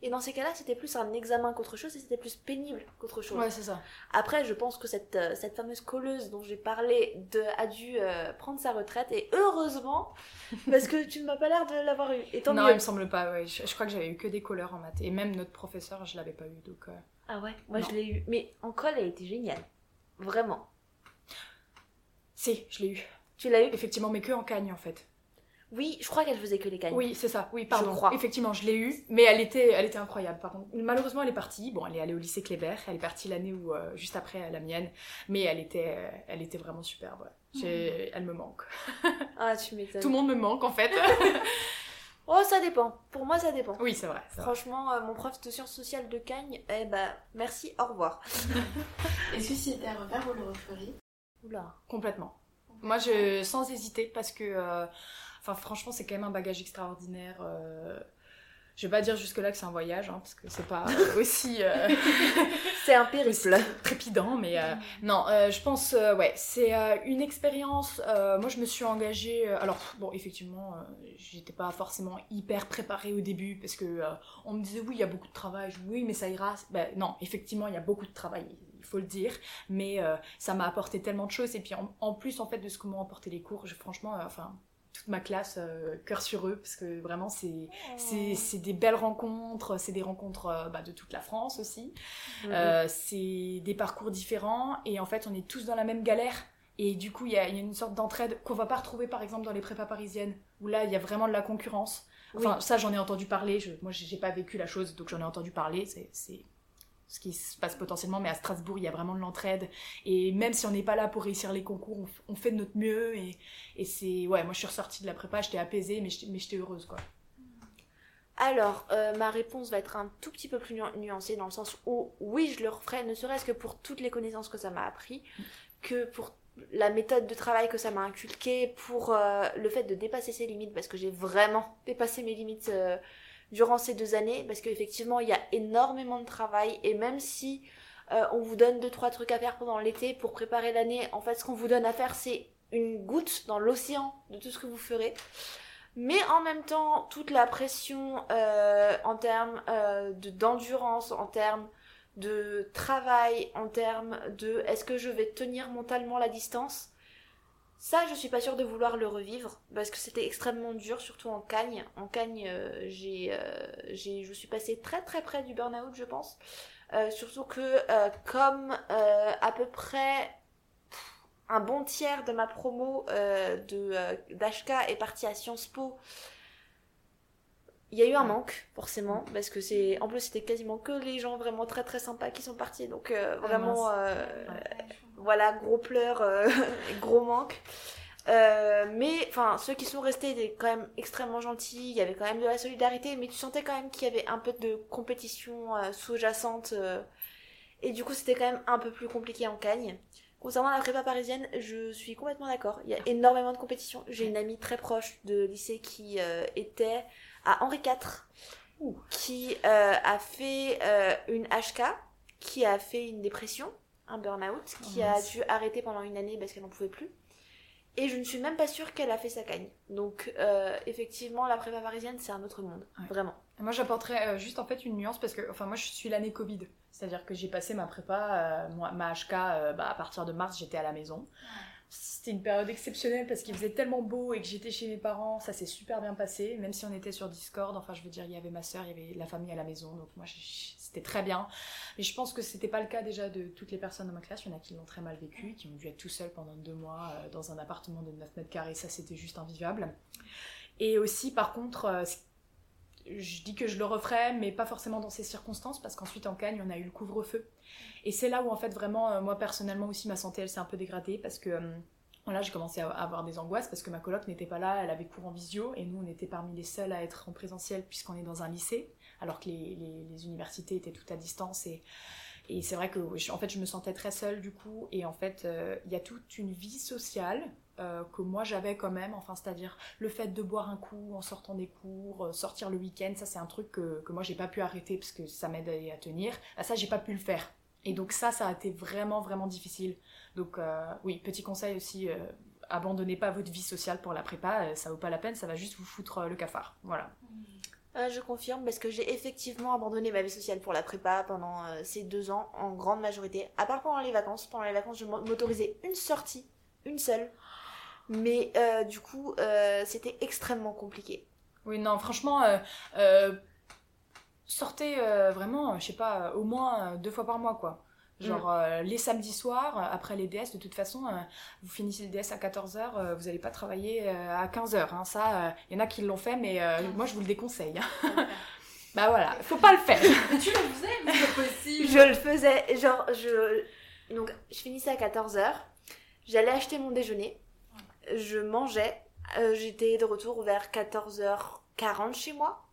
Et dans ces cas-là, c'était plus un examen qu'autre chose et c'était plus pénible qu'autre chose. Ouais, c'est ça. Après, je pense que cette, euh, cette fameuse colleuse dont j'ai parlé de, a dû euh, prendre sa retraite et heureusement, parce que tu ne m'as pas l'air de l'avoir eu. Et tant non, mieux. il me semble pas, ouais. Je, je crois que j'avais eu que des colleurs en maths. Et même notre professeur, je l'avais pas eu, donc... euh, Ah ouais, moi Non. je l'ai eu. Mais en colle, elle était géniale. Vraiment. Si, je l'ai eu. Tu l'as eu Effectivement, mais que en cagne, en fait. Oui, je crois qu'elle faisait que les cagnes. Oui, c'est ça. Oui, pardon. crois. Effectivement, je l'ai eu, mais elle était, elle était incroyable. Par contre, malheureusement, elle est partie. Bon, elle est allée au lycée Kléber. Elle est partie l'année où, euh, juste après la mienne, mais elle était, euh, elle était vraiment superbe. J'ai- Elle me manque. Ah, tu m'étonnes. Tout le monde me manque, en fait. Oh, ça dépend. Pour moi, ça dépend. oui, c'est vrai. Franchement, euh, mon prof de sciences sociales de Cagnes, eh ben, merci, au revoir. Est-ce que c'était à refaire, vous le referiez Oula. Complètement. Moi, je, sans hésiter, parce que, euh, enfin, franchement, c'est quand même un bagage extraordinaire. euh, je vais pas dire jusque-là que c'est un voyage, hein, parce que c'est pas aussi, euh, C'est un périple. trépidant, mais euh, non, euh, je pense, euh, ouais, c'est euh, une expérience. euh, moi, je me suis engagée. euh, alors, bon, effectivement, euh, j'étais pas forcément hyper préparée au début, parce que euh, on me disait oui, il y a beaucoup de travail. Je oui, mais ça ira. Ben, non, effectivement, il y a beaucoup de travail. Faut le dire, mais euh, ça m'a apporté tellement de choses. Et puis en, en plus, en fait, de ce que m'ont apporté les cours, je, franchement, euh, enfin, toute ma classe, euh, cœur sur eux, parce que vraiment, c'est c'est c'est des belles rencontres, c'est des rencontres euh, bah, de toute la France aussi. Euh, c'est des parcours différents et en fait on est tous dans la même galère. Et du coup, il y a, il y a une sorte d'entraide qu'on va pas retrouver par exemple dans les prépas parisiennes, où là il y a vraiment de la concurrence. Enfin, Oui. ça j'en ai entendu parler, je, moi j'ai pas vécu la chose donc j'en ai entendu parler, c'est ce qui se passe potentiellement, mais à Strasbourg il y a vraiment de l'entraide. Et même si on n'est pas là pour réussir les concours, on, fait de notre mieux. Et, c'est. Ouais, moi je suis ressortie de la prépa, j'étais apaisée, mais j'étais heureuse quoi. Alors, euh, ma réponse va être un tout petit peu plus nu- nuancée dans le sens où, oui, je le referai, ne serait-ce que pour toutes les connaissances que ça m'a appris, que pour la méthode de travail que ça m'a inculqué, pour euh, le fait de dépasser ses limites, parce que j'ai vraiment dépassé mes limites euh, durant ces deux années, parce qu'effectivement, il y a énormément de travail, et même si euh, on vous donne deux, trois trucs à faire pendant l'été pour préparer l'année, en fait, ce qu'on vous donne à faire, c'est une goutte dans l'océan de tout ce que vous ferez. Mais en même temps, toute la pression euh, en termes euh, de- d'endurance, en termes de travail, en termes de est-ce que je vais tenir mentalement la distance, ça je suis pas sûre de vouloir le revivre parce que c'était extrêmement dur, surtout en Cagne. En Cagne, euh, j'ai, euh, j'ai, je suis passée très très près du burn-out, je pense. Euh, surtout que comme à peu près un bon tiers de ma promo de d'HK est parti à Sciences Po. Il y a eu un manque, forcément, parce que c'est. En plus, c'était quasiment que les gens vraiment très très sympas qui sont partis, donc euh, Ah, vraiment. euh, voilà, gros pleurs, euh, gros manque. Euh, mais enfin, ceux qui sont restés étaient quand même extrêmement gentils. Il y avait quand même de la solidarité, mais tu sentais quand même qu'il y avait un peu de compétition euh, sous-jacente. euh, et du coup, c'était quand même un peu plus compliqué en Cagne. Concernant la prépa parisienne, je suis complètement d'accord. Il y a énormément de compétition. J'ai une amie très proche de lycée qui était à Henri IV, qui a fait une HK, qui a fait une dépression, un burn-out, qui Oh, a dû arrêter pendant une année parce qu'elle n'en pouvait plus. Et je ne suis même pas sûre qu'elle a fait sa cagne. Donc, euh, effectivement, la prépa parisienne, c'est un autre monde. Ouais. Vraiment. Moi, j'apporterais euh, juste en fait une nuance parce que, enfin, moi, je suis l'année Covid. C'est-à-dire que j'ai passé ma prépa, euh, moi, ma HK, bah, à partir de mars, j'étais à la maison. C'était une période exceptionnelle parce qu'il faisait tellement beau et que j'étais chez mes parents. Ça s'est super bien passé, même si on était sur Discord. Enfin, je veux dire, il y avait ma soeur, il y avait la famille à la maison. Donc, moi, j'ai- c'était très bien. Mais je pense que c'était pas le cas déjà de toutes les personnes dans ma classe. Il y en a qui l'ont très mal vécu, qui ont dû être tout seuls pendant deux mois euh, dans un appartement de 9 mètres carrés. Ça, c'était juste invivable. Et aussi, par contre, euh, je dis que je le referais, mais pas forcément dans ces circonstances, parce qu'ensuite en Cagne, on a eu le couvre-feu. Et c'est là où, en fait, vraiment, euh, moi personnellement aussi, ma santé, elle s'est un peu dégradée, parce que voilà, j'ai commencé à avoir des angoisses, parce que ma coloc n'était pas là, elle avait cours en visio, et nous, on était parmi les seuls à être en présentiel, puisqu'on est dans un lycée, alors que les, universités étaient toutes à distance, et, c'est vrai que, je- en fait, je me sentais très seule, du coup, et en fait, euh, il y a toute une vie sociale euh, que moi j'avais quand même, enfin, c'est-à-dire le fait de boire un coup en sortant des cours, euh, sortir le week-end, ça c'est un truc que, que moi j'ai pas pu arrêter parce que ça m'aide à, tenir. Bah, ça j'ai pas pu le faire. Et donc ça, ça a été vraiment vraiment difficile. Donc oui, petit conseil aussi, abandonnez pas votre vie sociale pour la prépa, ça vaut pas la peine, ça va juste vous foutre le cafard. Voilà. Je confirme parce que j'ai effectivement abandonné ma vie sociale pour la prépa pendant ces deux ans en grande majorité. À part pendant les vacances. Pendant les vacances, je m'autorisais une sortie, une seule. Mais du coup, c'était extrêmement compliqué. Oui, non, franchement, sortez vraiment, je sais pas, au moins deux fois par mois, quoi. Genre mm. euh, les samedis soirs, euh, après les DS, de toute façon, euh, vous finissez le DS à 14h, vous n'allez pas travailler à 15h. Hein. Ça, il y en a qui l'ont fait, mais moi je vous le déconseille. bah voilà, faut pas le faire. mais tu le faisais, mais c'est possible. Je le faisais, genre, je. Donc, je finissais à 14h, j'allais acheter mon déjeuner, je mangeais, j'étais de retour vers 14h40 chez moi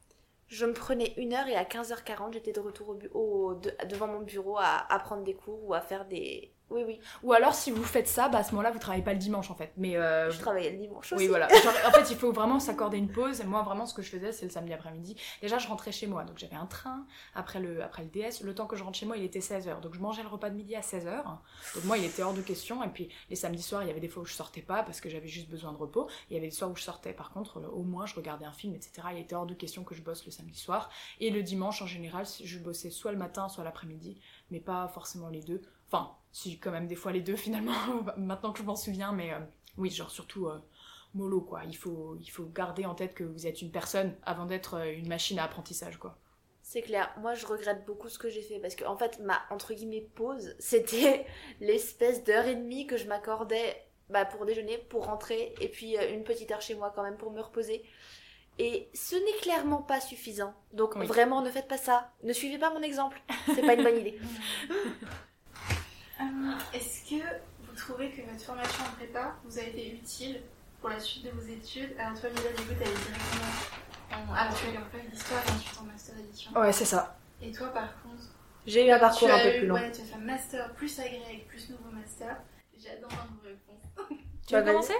je me prenais une heure et à 15h40, j'étais de retour au, devant mon bureau à, à, prendre des cours ou à faire des, oui, oui. Ou alors, si vous faites ça, bah, à ce moment-là, vous travaillez pas le dimanche en fait. Mais euh, Je travaillais le dimanche aussi. Oui, voilà. en fait, il faut vraiment s'accorder une pause. Moi, vraiment, ce que je faisais, c'est le samedi après-midi. Déjà, je rentrais chez moi. Donc, j'avais un train après le, après le DS. Le temps que je rentre chez moi, il était 16h. Donc, je mangeais le repas de midi à 16h. Donc, moi, il était hors de question. Et puis, les samedis soirs, il y avait des fois où je sortais pas parce que j'avais juste besoin de repos. Il y avait des soirs où je sortais. Par contre, au moins, je regardais un film, etc. Il était hors de question que je bosse le samedi soir. Et le dimanche, en général, je bossais soit le matin, soit l'après-midi. Mais pas forcément les deux. Enfin, si, quand même, des fois les deux finalement, maintenant que je m'en souviens, mais euh, oui, genre surtout euh, mollo, quoi. Il faut, il faut garder en tête que vous êtes une personne avant d'être euh, une machine à apprentissage, quoi. C'est clair. Moi, je regrette beaucoup ce que j'ai fait parce que, en fait, ma entre guillemets pause, c'était l'espèce d'heure et demie que je m'accordais bah, pour déjeuner, pour rentrer, et puis une petite heure chez moi quand même pour me reposer. Et ce n'est clairement pas suffisant. Donc vraiment, ne faites pas ça. Ne suivez pas mon exemple. C'est pas une bonne idée. Euh, est-ce que vous trouvez que votre formation en prépa vous a été utile pour la suite de vos études? Alors toi, Lisa, du coup, t'allais directement en... Alors, tu as eu un bac d'histoire et ensuite en master d'édition. Ouais, c'est ça. Et toi, par contre? J'ai eu un parcours un peu plus long. Ouais, tu as fait un master plus agrégé, plus nouveau master. J'adore vos réponses. Tu vas commencer?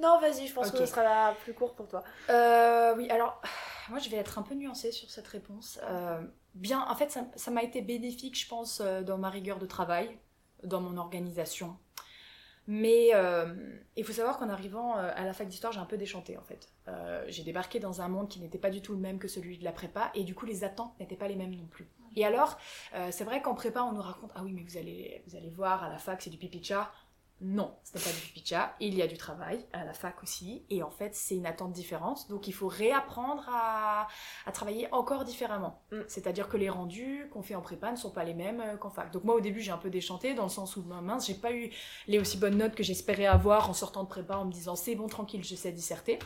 Non, vas-y, je pense que ce sera plus court pour toi. Euh, oui, alors, moi, je vais être un peu nuancée sur cette réponse. Euh, bien, en fait, ça m'a été bénéfique, je pense, euh, dans ma rigueur de travail dans mon organisation. Mais euh, il faut savoir qu'en arrivant euh, à la fac d'histoire, j'ai un peu déchanté en fait. Euh, j'ai débarqué dans un monde qui n'était pas du tout le même que celui de la prépa et du coup les attentes n'étaient pas les mêmes non plus. Et alors, c'est vrai qu'en prépa, on nous raconte ah oui mais vous allez vous allez voir à la fac c'est du pipi chat. Non, ce n'est pas du pipicha, il y a du travail à la fac aussi, et en fait c'est une attente différente, donc il faut réapprendre à, travailler encore différemment. Mm. C'est-à-dire que les rendus qu'on fait en prépa ne sont pas les mêmes euh, qu'en fac. Donc moi au début j'ai un peu déchanté, dans le sens où, mince, j'ai pas eu les aussi bonnes notes que j'espérais avoir en sortant de prépa en me disant c'est bon, tranquille, je sais disserter.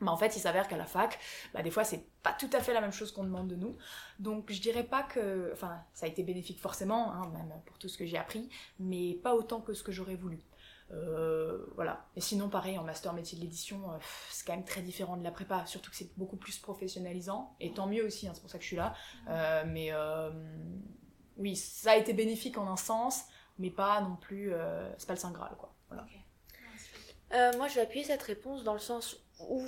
Mais en fait, il s'avère qu'à la fac, bah, des fois, c'est pas tout à fait la même chose qu'on demande de nous. Donc, je dirais pas que. Enfin, ça a été bénéfique forcément, hein, même pour tout ce que j'ai appris, mais pas autant que ce que j'aurais voulu. Euh, voilà. Et sinon, pareil, en master métier de l'édition, euh, c'est quand même très différent de la prépa, surtout que c'est beaucoup plus professionnalisant, et tant mieux aussi, hein, c'est pour ça que je suis là. Euh, mais oui, ça a été bénéfique en un sens, mais pas non plus, c'est pas le Saint Graal, quoi. moi, je vais appuyer cette réponse dans le sens où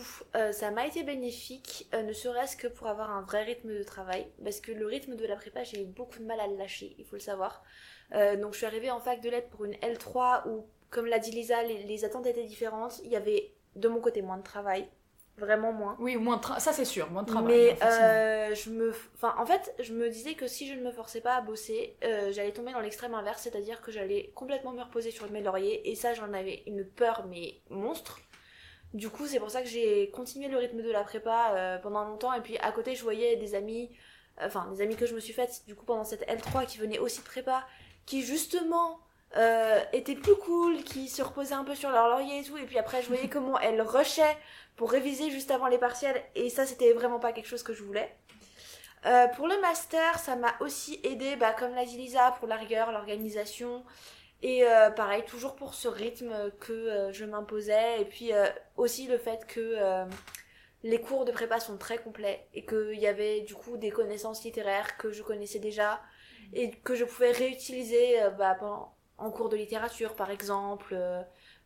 ça m'a été bénéfique, ne serait-ce que pour avoir un vrai rythme de travail, parce que le rythme de la prépa, j'ai eu beaucoup de mal à le lâcher, il faut le savoir. donc je suis arrivée en fac de lettres pour une L3 où comme l'a dit Lisa, les, attentes étaient différentes. Il y avait de mon côté moins de travail, vraiment moins. Oui, moins de ça c'est sûr, moins de travail. Mais euh, je me, enfin, en fait, je me disais que si je ne me forçais pas à bosser, euh, j'allais tomber dans l'extrême inverse, c'est-à-dire que j'allais complètement me reposer sur mes lauriers, et ça, j'en avais une peur mais monstre. Du coup, c'est pour ça que j'ai continué le rythme de la prépa euh, pendant longtemps, et puis à côté, je voyais des amis, enfin des amis que je me suis faites du coup pendant cette L3 qui venaient aussi de prépa, qui justement euh, étaient plus cool, qui se reposaient un peu sur leur laurier et tout. Et puis après, je voyais comment elles rushaient pour réviser juste avant les partiels. Et ça, c'était vraiment pas quelque chose que je voulais. Euh, pour le master, ça m'a aussi aidé, bah, comme l'a dit Lisa, pour la rigueur, l'organisation. Et euh, pareil, toujours pour ce rythme que je m'imposais. Et puis aussi le fait que les cours de prépa sont très complets et qu'il y avait du coup des connaissances littéraires que je connaissais déjà et que je pouvais réutiliser bah, pendant, en cours de littérature par exemple. Euh,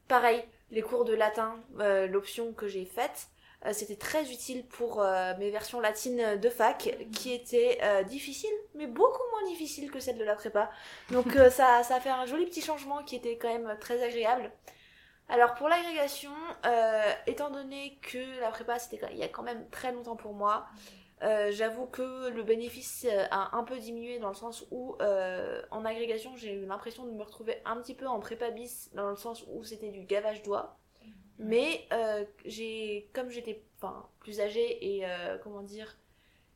pareil, les cours de latin, euh, l'option que j'ai faite, euh, c'était très utile pour mes versions latines de fac qui étaient difficiles, mais beaucoup moins difficiles que celles de la prépa. Donc ça, ça a fait un joli petit changement qui était quand même très agréable. Alors pour l'agrégation, étant donné que la prépa c'était il y a quand même très longtemps pour moi, euh, j'avoue que le bénéfice euh, a un peu diminué dans le sens où en agrégation j'ai eu l'impression de me retrouver un petit peu en prépa bis dans le sens où c'était du gavage doigt. Mais j'ai comme j'étais enfin plus âgée et comment dire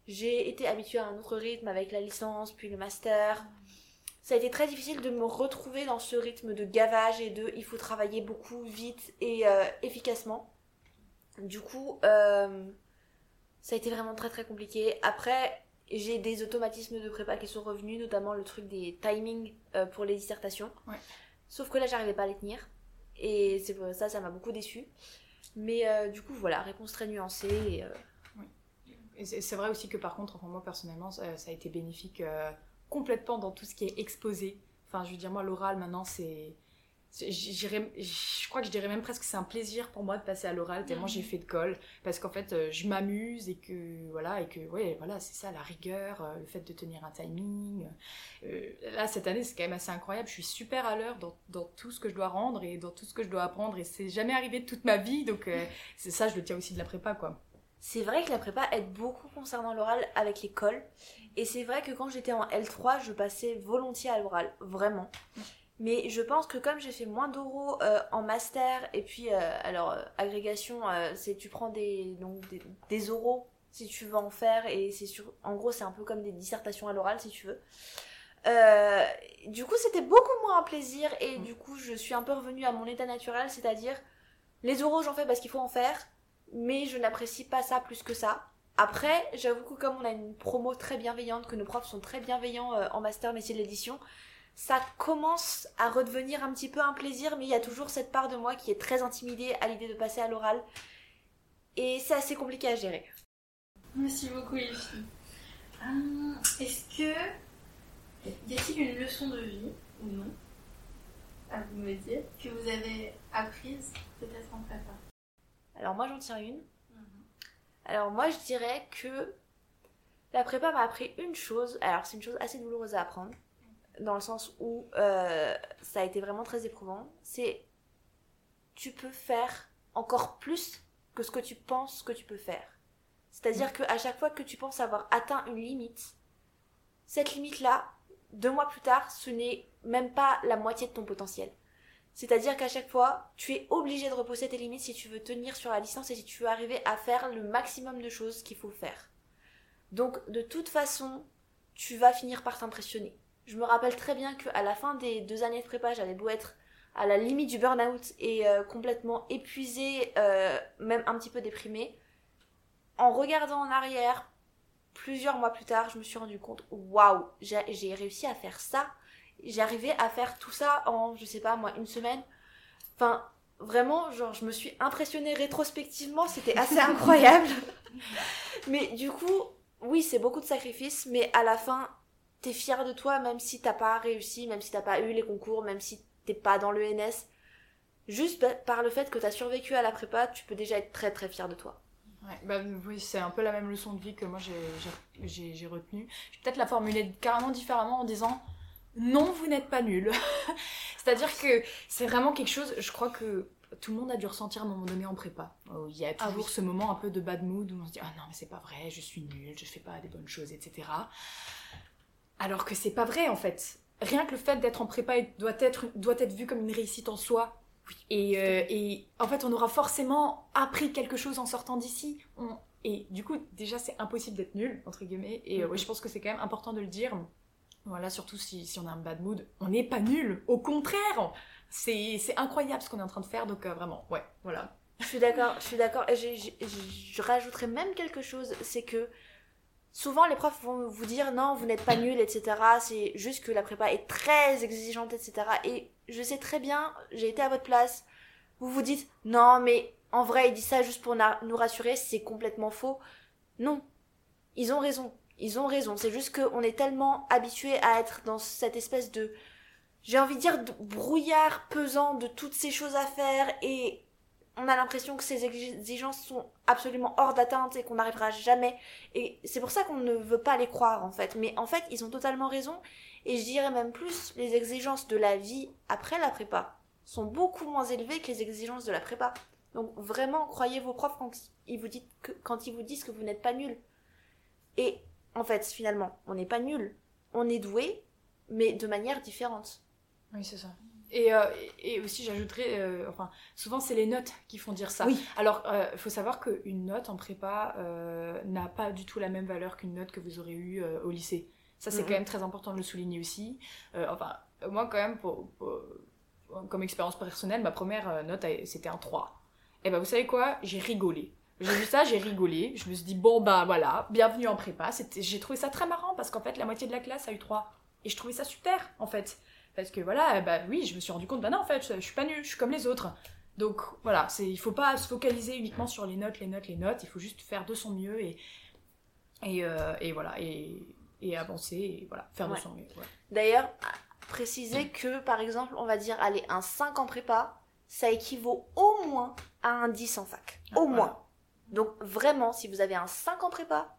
j'ai été habituée à un autre rythme avec la licence puis le master ça a été très difficile de me retrouver dans ce rythme de gavage et de il faut travailler beaucoup, vite et euh, efficacement. Du coup, euh, ça a été vraiment très très compliqué. Après, j'ai des automatismes de prépa qui sont revenus, notamment le truc des timings euh, pour les dissertations. Sauf que là, j'arrivais pas à les tenir. Et c'est ça, ça m'a beaucoup déçu. Mais du coup, voilà, réponse très nuancée. Et, c'est vrai aussi que par contre, moi personnellement, ça a été bénéfique complètement dans tout ce qui est exposé. Enfin, je veux dire, moi, l'oral, maintenant, c'est. Je crois que je dirais même presque que c'est un plaisir pour moi de passer à l'oral tellement j'ai mhm. fait de colle. Parce qu'en fait euh, je m'amuse et que voilà et que ouais voilà c'est ça la rigueur euh, le fait de tenir un timing euh, là cette année c'est quand même assez incroyable. Je suis super à l'heure dans, dans, tout ce que je dois rendre et dans tout ce que je dois apprendre et c'est jamais arrivé de toute ma vie donc c'est ça je le tiens aussi de la prépa quoi. C'est vrai que la prépa aide beaucoup concernant l'oral avec l'école. Et c'est vrai que quand j'étais en L3, je passais volontiers à l'oral, vraiment. Mais je pense que comme j'ai fait moins d'oraux euh, en master, et puis, euh, alors, euh, agrégation, c'est tu prends des, donc, des, oraux si tu veux en faire, et c'est sur, en gros, c'est un peu comme des dissertations à l'oral si tu veux. du coup, c'était beaucoup moins un plaisir, et du coup, je suis un peu revenue à mon état naturel, c'est-à-dire, les oraux, j'en fais parce qu'il faut en faire, mais je n'apprécie pas ça plus que ça. Après, j'avoue que comme on a une promo très bienveillante, que nos profs sont très bienveillants en master métier de l'édition, ça commence à redevenir un petit peu un plaisir, mais il y a toujours cette part de moi qui est très intimidée à l'idée de passer à l'oral. Et c'est assez compliqué à gérer. Merci beaucoup les filles. Euh, est-ce que y a-t-il une leçon de vie ou non à vous me dire que vous avez apprise peut-être en prépa? Alors moi j'en tiens une. Alors moi je dirais que la prépa m'a appris une chose, alors c'est une chose assez douloureuse à apprendre, dans le sens où euh, ça a été vraiment très éprouvant, c'est tu peux faire encore plus que ce que tu penses que tu peux faire. C'est-à-dire mm. qu'à chaque fois que tu penses avoir atteint une limite, cette limite-là, deux mois plus tard, ce n'est même pas la moitié de ton potentiel. C'est-à-dire qu'à chaque fois, tu es obligé de reposer tes limites si tu veux tenir sur la distance et si tu veux arriver à faire le maximum de choses qu'il faut faire. Donc, de toute façon, tu vas finir par t'impressionner. Je me rappelle très bien qu'à la fin des deux années de prépa, j'avais beau être à la limite du burn-out et euh, complètement épuisée, euh, même un petit peu déprimée. En regardant en arrière, plusieurs mois plus tard, je me suis rendu compte, waouh, j'ai réussi à faire ça j'arrivais à faire tout ça en, je sais pas moi, une semaine. Enfin, vraiment, genre, je me suis impressionnée rétrospectivement, c'était assez incroyable. mais du coup, oui, c'est beaucoup de sacrifices, mais à la fin, t'es fier de toi, même si t'as pas réussi, même si t'as pas eu les concours, même si t'es pas dans l'ENS. Juste par le fait que t'as survécu à la prépa, tu peux déjà être très très fier de toi. Ouais, bah oui, c'est un peu la même leçon de vie que moi j'ai retenue. Je vais peut-être la formuler carrément différemment en disant non, vous n'êtes pas nul. C'est-à-dire que c'est vraiment quelque chose, je crois que tout le monde a dû ressentir à un moment donné en prépa. Oh, il y a ah toujours ce moment un peu de bad mood où on se dit ah non mais c'est pas vrai, je suis nul, je fais pas des bonnes choses, etc. Alors que c'est pas vrai en fait. Rien que le fait d'être en prépa doit être, doit être vu comme une réussite en soi. Et, euh, et en fait, on aura forcément appris quelque chose en sortant d'ici. Et du coup, déjà, c'est impossible d'être nul, entre guillemets. Et euh, je pense que c'est quand même important de le dire. Voilà, surtout si, si on a un bad mood, on n'est pas nul, au contraire C'est incroyable ce qu'on est en train de faire, donc euh, vraiment, ouais, voilà. Je suis d'accord, je suis d'accord, et je rajouterais même quelque chose, c'est que souvent les profs vont vous dire non, vous n'êtes pas nul, etc. C'est juste que la prépa est très exigeante, etc. Et je sais très bien, j'ai été à votre place, vous vous dites non, mais en vrai, il dit ça juste pour nous rassurer, c'est complètement faux. Non, ils ont raison ils ont raison. C'est juste qu'on est tellement habitué à être dans cette espèce de, j'ai envie de dire, de brouillard pesant de toutes ces choses à faire et on a l'impression que ces exigences sont absolument hors d'atteinte et qu'on n'arrivera jamais. Et c'est pour ça qu'on ne veut pas les croire en fait. Mais en fait, ils ont totalement raison. Et je dirais même plus les exigences de la vie après la prépa. sont beaucoup moins élevées que les exigences de la prépa. Donc vraiment, croyez vos profs quand ils vous, disent que, quand ils vous disent que vous n'êtes pas nul. Et en fait, finalement, on n'est pas nul. On est doué, mais de manière différente. Oui, c'est ça. Et, euh, et aussi, j'ajouterais, euh, enfin, souvent c'est les notes qui font dire ça. Oui. Alors, il faut savoir qu'une note en prépa euh, n'a pas du tout la même valeur qu'une note que vous aurez eue au lycée. Ça, c'est quand même très important de le souligner aussi. enfin, moi, quand même, pour, pour- comme expérience personnelle, ma première note, a- c'était un 3. Et ben, vous savez quoi? J'ai rigolé. J'ai vu ça, j'ai rigolé. Je me suis dit, bon, bah voilà, bienvenue en prépa. J'ai trouvé ça très marrant parce qu'en fait, la moitié de la classe a eu 3. Et je trouvais ça super, en fait. Parce que voilà, bah oui, je me suis rendu compte, bah non, en fait, je, je suis pas nulle, je suis comme les autres. Donc voilà, c'est, il faut pas se focaliser uniquement sur les notes, les notes, les notes. Il faut juste faire de son mieux et, et, euh, et voilà, et, et avancer, et voilà, faire de son mieux. D'ailleurs, préciser que, par exemple, on va dire, allez, un 5 en prépa, ça équivaut au moins à un 10 en fac. Ah, Au voilà. moins. Donc vraiment, si vous avez un 5 en prépa,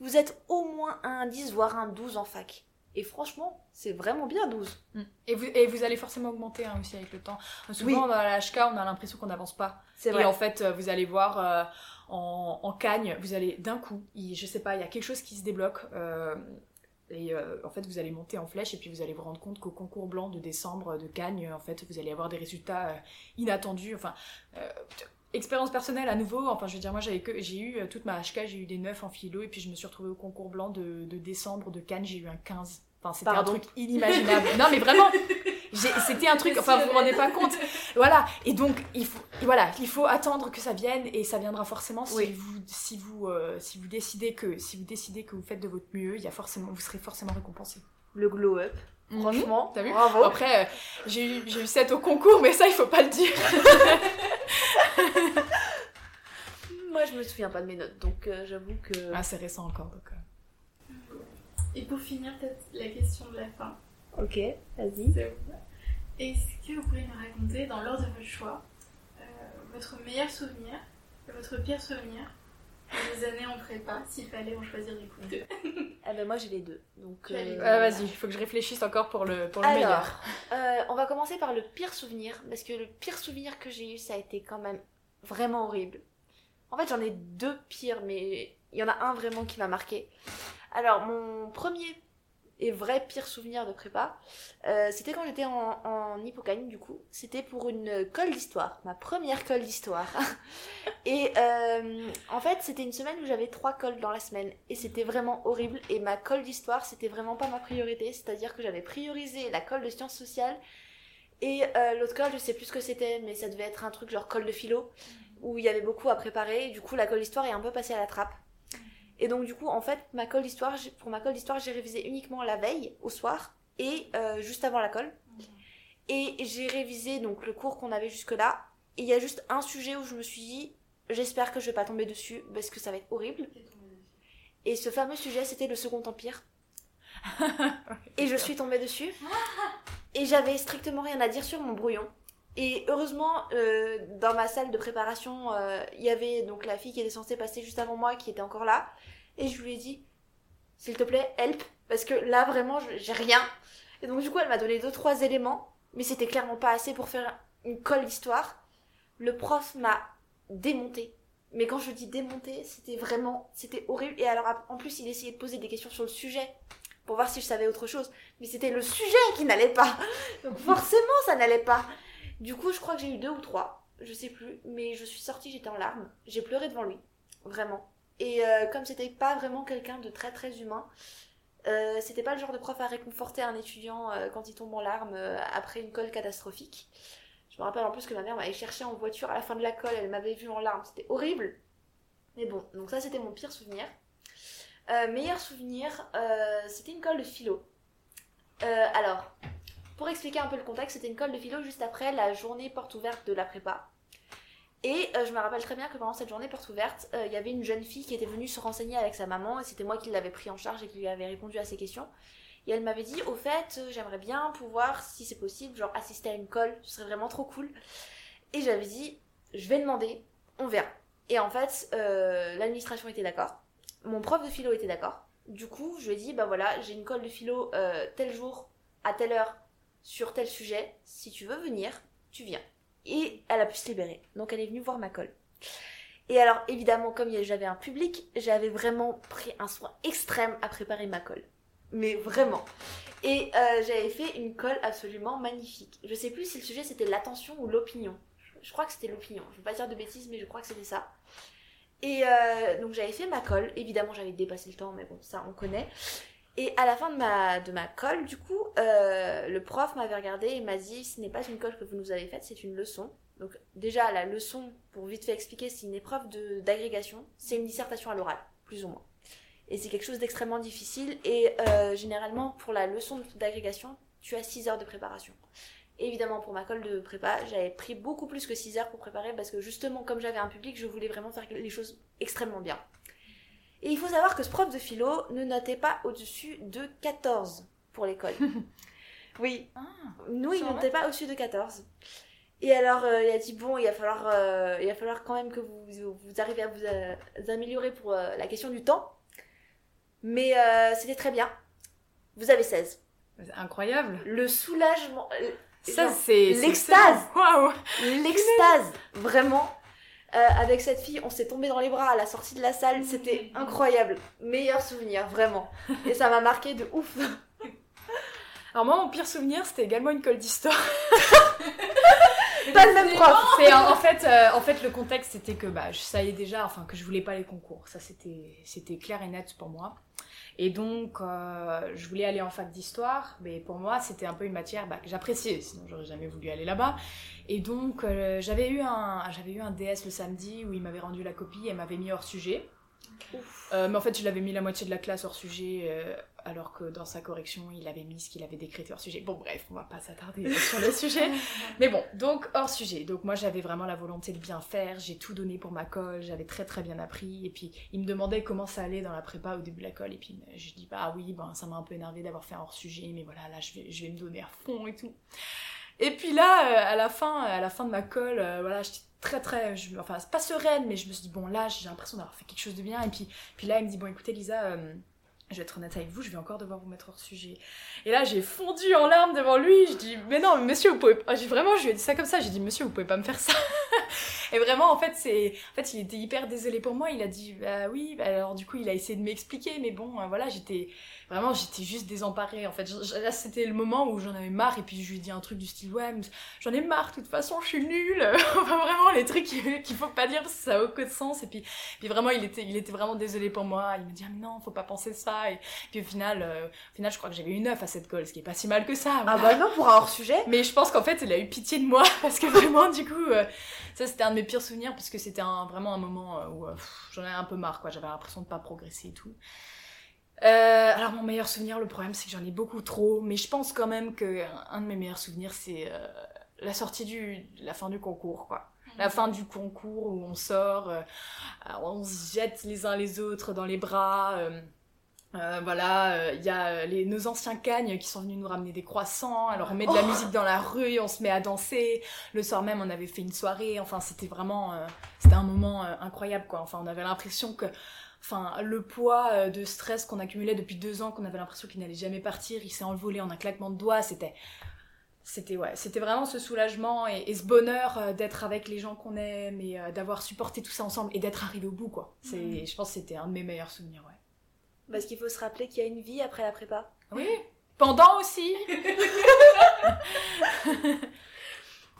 vous êtes au moins à un 10, voire un 12 en fac. Et franchement, c'est vraiment bien 12. Mm. Et vous, et vous allez forcément augmenter hein, aussi avec le temps. Souvent, Oui. dans la HK, on a l'impression qu'on n'avance pas. C'est Et en fait, euh, vous allez voir euh, en, en Cagne, vous allez d'un coup, il- je sais pas, il y a quelque chose qui se débloque. euh, et euh, en fait, vous allez monter en flèche et puis vous allez vous rendre compte qu'au concours blanc de décembre de Cagnes, en fait, vous allez avoir des résultats inattendus. Enfin, expérience personnelle à nouveau. Enfin, je veux dire, moi, j'avais que j'ai eu toute ma HK, j'ai eu des 9 en philo et puis je me suis retrouvée au concours blanc de, de décembre de Cannes, j'ai eu un 15. Enfin, c'était un truc inimaginable. non, mais vraiment, c'était un truc. Enfin, vous vous rendez pas compte. Voilà. Et donc, il faut, voilà, il faut attendre que ça vienne et ça viendra forcément si Oui. vous, si vous, euh, si vous décidez que, si vous décidez que vous faites de votre mieux, il y a forcément, vous serez forcément récompensé. Le glow up. Franchement, T'as vu bravo. Après, euh, j'ai eu, j'ai eu 7 au concours, mais ça, il faut pas le dire. Moi, je me souviens pas de mes notes, donc euh, j'avoue que. Ah, c'est récent encore, donc. Et pour finir, peut-être la question de la fin. Ok, vas-y. Est-ce que vous pouvez nous raconter, dans l'ordre de votre choix, euh, votre meilleur souvenir et votre pire souvenir des années en prépa, s'il fallait en choisir du coup deux? Ah ben moi j'ai les deux. Donc. Euh, vas-y, il faut que je réfléchisse encore pour le, pour le Alors, meilleur. euh, on va commencer par le pire souvenir, parce que le pire souvenir que j'ai eu, ça a été quand même vraiment horrible. En fait, j'en ai deux pires, mais il y en a un vraiment qui m'a marqué. Alors, mon premier et vrai pire souvenir de prépa, euh, c'était quand j'étais en, en du coup. C'était pour une colle d'histoire, ma première colle d'histoire. et euh, en fait, c'était une semaine où j'avais trois colles dans la semaine. Et c'était vraiment horrible. Et ma colle d'histoire, c'était vraiment pas ma priorité. C'est-à-dire que j'avais priorisé la colle de sciences sociales. Et euh, l'autre colle, je sais plus ce que c'était, mais ça devait être un truc genre colle de philo, où il y avait beaucoup à préparer. Et du coup, la colle d'histoire est un peu passée à la trappe. Et donc, du coup, en fait, ma colle d'histoire, pour ma colle d'histoire, j'ai révisé uniquement la veille, au soir, et euh, juste avant la colle. Et j'ai révisé donc le cours qu'on avait jusque-là. Et il y a juste un sujet où je me suis dit, j'espère que je vais pas tomber dessus, parce que ça va être horrible. Et ce fameux sujet, c'était le Second Empire. Et je suis tombée dessus. Et j'avais strictement rien à dire sur mon brouillon. Et heureusement, euh, dans ma salle de préparation, euh, il y avait donc la fille qui était censée passer juste avant moi qui était encore là. Et je lui ai dit, s'il te plaît, help. Parce que là, vraiment, j'ai rien. Et donc, du coup, elle m'a donné deux, trois éléments. Mais c'était clairement pas assez pour faire une colle d'histoire. Le prof m'a démonté. Mais quand je dis démonté, c'était vraiment, c'était horrible. Et alors, en plus, il essayait de poser des questions sur le sujet pour voir si je savais autre chose. Mais c'était le sujet qui n'allait pas. Donc forcément, ça n'allait pas. Du coup, je crois que j'ai eu deux ou trois, je sais plus. Mais je suis sortie, j'étais en larmes. J'ai pleuré devant lui, vraiment. Et euh, comme c'était pas vraiment quelqu'un de très très humain, euh, c'était pas le genre de prof à réconforter un étudiant euh, quand il tombe en larmes après une colle catastrophique. Je me rappelle en plus que ma mère m'avait cherché en voiture à la fin de la colle, elle m'avait vue en larmes, c'était horrible. Mais bon, donc ça c'était mon pire souvenir. Meilleur souvenir, c'était une colle de philo. Alors, pour expliquer un peu le contexte, c'était une colle de philo juste après la journée porte ouverte de la prépa. Et euh, je me rappelle très bien que pendant cette journée porte ouverte, euh, il y avait une jeune fille qui était venue se renseigner avec sa maman et c'était moi qui l'avais pris en charge et qui lui avait répondu à ses questions. Et elle m'avait dit, au fait, euh, j'aimerais bien pouvoir, si c'est possible, genre assister à une colle, ce serait vraiment trop cool. Et j'avais dit, je vais demander, on verra. Et en fait, l'administration était d'accord, mon prof de philo était d'accord. Du coup, je lui ai dit, bah voilà, j'ai une colle de philo tel jour, à telle heure, sur tel sujet, si tu veux venir, tu viens. Et elle a pu se libérer. Donc elle est venue voir ma colle. Et alors, évidemment, comme j'avais un public, j'avais vraiment pris un soin extrême à préparer ma colle. Mais vraiment. Et euh, j'avais fait une colle absolument magnifique. Je sais plus si le sujet c'était l'attention ou l'opinion. Je crois que c'était l'opinion. Je ne veux pas dire de bêtises, mais je crois que c'était ça. Et euh, donc j'avais fait ma colle. Évidemment, j'avais dépassé le temps, mais bon, ça on connaît. Et à la fin de ma, de ma colle, du coup, euh, le prof m'avait regardé et m'a dit ce n'est pas une colle que vous nous avez faite, c'est une leçon. Donc déjà, la leçon, pour vite fait expliquer, c'est une épreuve d'agrégation, c'est une dissertation à l'oral, plus ou moins. Et c'est quelque chose d'extrêmement difficile. Et euh, généralement, pour la leçon d'agrégation, tu as 6 heures de préparation. évidemment, pour ma colle de prépa, j'avais pris beaucoup plus que 6 heures pour préparer parce que justement, comme j'avais un public, je voulais vraiment faire les choses extrêmement bien. Et il faut savoir que ce prof de philo ne notait pas au-dessus de 14 pour l'école. oui. Ah, Nous, il ne notait pas au-dessus de 14. Et alors, euh, il a dit bon, il va falloir, euh, il va falloir quand même que vous, vous, arriviez à vous, améliorer pour la question du temps. Mais euh, c'était très bien. Vous avez 16. Incroyable. Le soulagement. Euh, Ça, c'est. L'extase. Waouh. L'extase. Vraiment. Euh, avec cette fille, on s'est tombé dans les bras à la sortie de la salle. C'était incroyable. Meilleur souvenir, vraiment. Et ça m'a marqué de ouf. Alors, moi, mon pire souvenir, c'était également une colle d'histoire. pas le même prof. C'est en, fait, euh, en fait le contexte c'était que bah je savais déjà, enfin que je voulais pas les concours. Ça c'était c'était clair et net pour moi. Et donc euh, je voulais aller en fac d'histoire, mais pour moi c'était un peu une matière bah, que j'appréciais, sinon j'aurais jamais voulu aller là-bas. Et donc euh, j'avais eu un j'avais eu un DS le samedi où il m'avait rendu la copie et m'avait mis hors sujet. mais en fait, je l'avais mis la moitié de la classe hors sujet alors que dans sa correction, il avait mis ce qu'il avait décrété hors sujet. Bon, bref, on va pas s'attarder sur le sujet. Mais bon, donc hors sujet. Donc moi, j'avais vraiment la volonté de bien faire. J'ai tout donné pour ma colle. J'avais très très bien appris. Et puis, il me demandait comment ça allait dans la prépa au début de la colle. Et puis, je dis, bah oui, ben, ça m'a un peu énervé d'avoir fait un hors sujet. Mais voilà, là, je vais, je vais me donner à fond et tout. Et puis là, euh, à la fin, à la fin de ma colle, euh, voilà, j'étais très très, enfin, pas sereine, mais je me suis dit, bon, là, j'ai l'impression d'avoir fait quelque chose de bien. Et puis, puis là, il me dit, bon, écoutez, Lisa, euh, je vais être honnête avec vous, je vais encore devoir vous mettre hors sujet. Et là, j'ai fondu en larmes devant lui. Je dis, mais non, monsieur, vous pouvez pas. Vraiment, je lui ai dit ça comme ça. J'ai dit, monsieur, vous pouvez pas me faire ça. et vraiment, en fait, c'est, en fait, il était hyper désolé pour moi. Il a dit, bah oui. Bah, alors, du coup, il a essayé de m'expliquer, mais bon, euh, voilà, j'étais, vraiment, j'étais juste désemparée. En fait, là, c'était le moment où j'en avais marre. Et puis, je lui ai dit un truc du style, ouais, j'en ai marre. De toute façon, je suis nulle. enfin, vraiment, les trucs qu'il faut pas dire parce que ça a aucun sens. Et puis, puis vraiment, il était, il était vraiment désolé pour moi. Il me dit, ah, mais non, faut pas penser ça. Et puis, au final, euh, au final, je crois que j'avais eu 9 à cette colle, ce qui est pas si mal que ça. Ah, bah non, pour un hors sujet. Mais je pense qu'en fait, il a eu pitié de moi parce que vraiment, du coup, euh, ça, c'était un de mes pires souvenirs parce que c'était un, vraiment un moment euh, où j'en avais un peu marre, quoi. J'avais l'impression de pas progresser et tout. Euh, alors mon meilleur souvenir, le problème c'est que j'en ai beaucoup trop, mais je pense quand même que un de mes meilleurs souvenirs c'est euh, la sortie du, la fin du concours quoi. La mhm. fin du concours où on sort, euh, on se jette les uns les autres dans les bras. voilà, il y a les, nos anciens cagnes qui sont venus nous ramener des croissants. Alors on met de la oh musique dans la rue, on se met à danser. Le soir même, on avait fait une soirée. Enfin, c'était vraiment, c'était un moment incroyable quoi. Enfin, on avait l'impression que Enfin, le poids euh, de stress qu'on accumulait depuis deux ans, qu'on avait l'impression qu'il n'allait jamais partir, il s'est envolé en un claquement de doigts. C'était, c'était ouais, c'était vraiment ce soulagement et, ce bonheur euh, d'être avec les gens qu'on aime et euh, d'avoir supporté tout ça ensemble et d'être arrivé au bout, quoi. C'est, mm. je pense, que c'était un de mes meilleurs souvenirs, ouais. Parce qu'il faut se rappeler qu'il y a une vie après la prépa. Oui. Pendant aussi.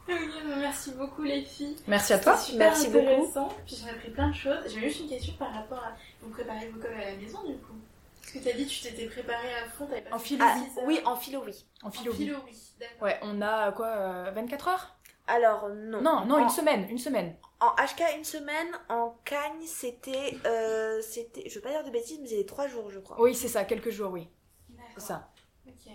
Merci beaucoup les filles. Merci à toi. Super Merci intéressant. Puis j'ai appris plein de choses. J'ai juste une question par rapport à vous préparez vos cols à la maison du coup. Parce que tu as dit tu t'étais préparée à fond, pas En philo, ah, oui, en philo, oui. En philo, oui. d'accord. Ouais, on a quoi, 24 euh, heures? Alors non. Non, non, une semaine, une semaine. En HK une semaine, en Cagne c'était, euh, c'était, je veux pas dire de bêtises, mais c'était trois jours je crois. Oui c'est ça, quelques jours oui. C'est ça.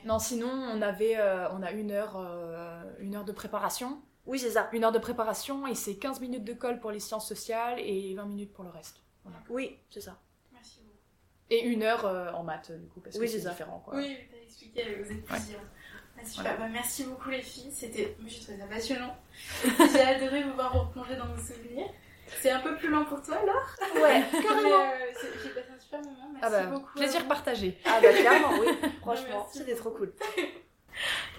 Non, sinon, on avait, euh, on a une heure, euh, une heure de préparation. Oui, c'est ça. Une heure de préparation et c'est 15 minutes de colle pour les sciences sociales et 20 minutes pour le reste. Oui, c'est ça. Merci beaucoup. Et une heure euh, en maths, du coup, parce que c'est différent. Quoi. Oui, t'as expliqué avec vos étudiants. Bah, merci beaucoup les filles, c'était, j'ai trouvé ça passionnant. j'ai adoré vous voir replonger dans vos souvenirs. C'est un peu plus lent pour toi alors Ouais, carrément. j'ai passé un super moment, merci ah bah, beaucoup. Plaisir partagé. Ah bah clairement, oui, franchement, c'était trop cool.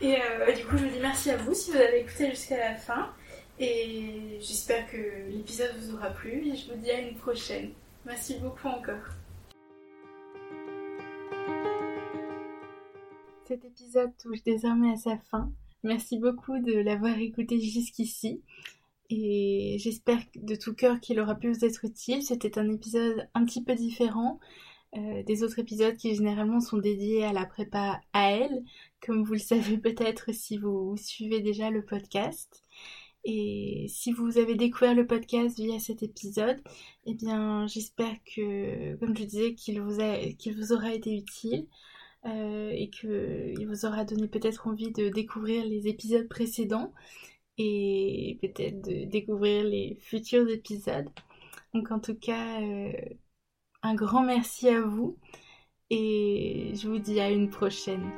Et euh, du coup, je vous dis merci à vous si vous avez écouté jusqu'à la fin. Et j'espère que l'épisode vous aura plu. Et je vous dis à une prochaine. Merci beaucoup encore. Cet épisode touche désormais à sa fin. Merci beaucoup de l'avoir écouté jusqu'ici. Et j'espère de tout cœur qu'il aura pu vous être utile. C'était un épisode un petit peu différent euh, des autres épisodes qui généralement sont dédiés à la prépa à elle, comme vous le savez peut-être si vous suivez déjà le podcast. Et si vous avez découvert le podcast via cet épisode, eh bien j'espère que, comme je disais, qu'il vous, aura été utile euh, et qu'il vous aura donné peut-être envie de découvrir les épisodes précédents et peut-être de découvrir les futurs épisodes. Donc en tout cas, euh, un grand merci à vous et je vous dis à une prochaine.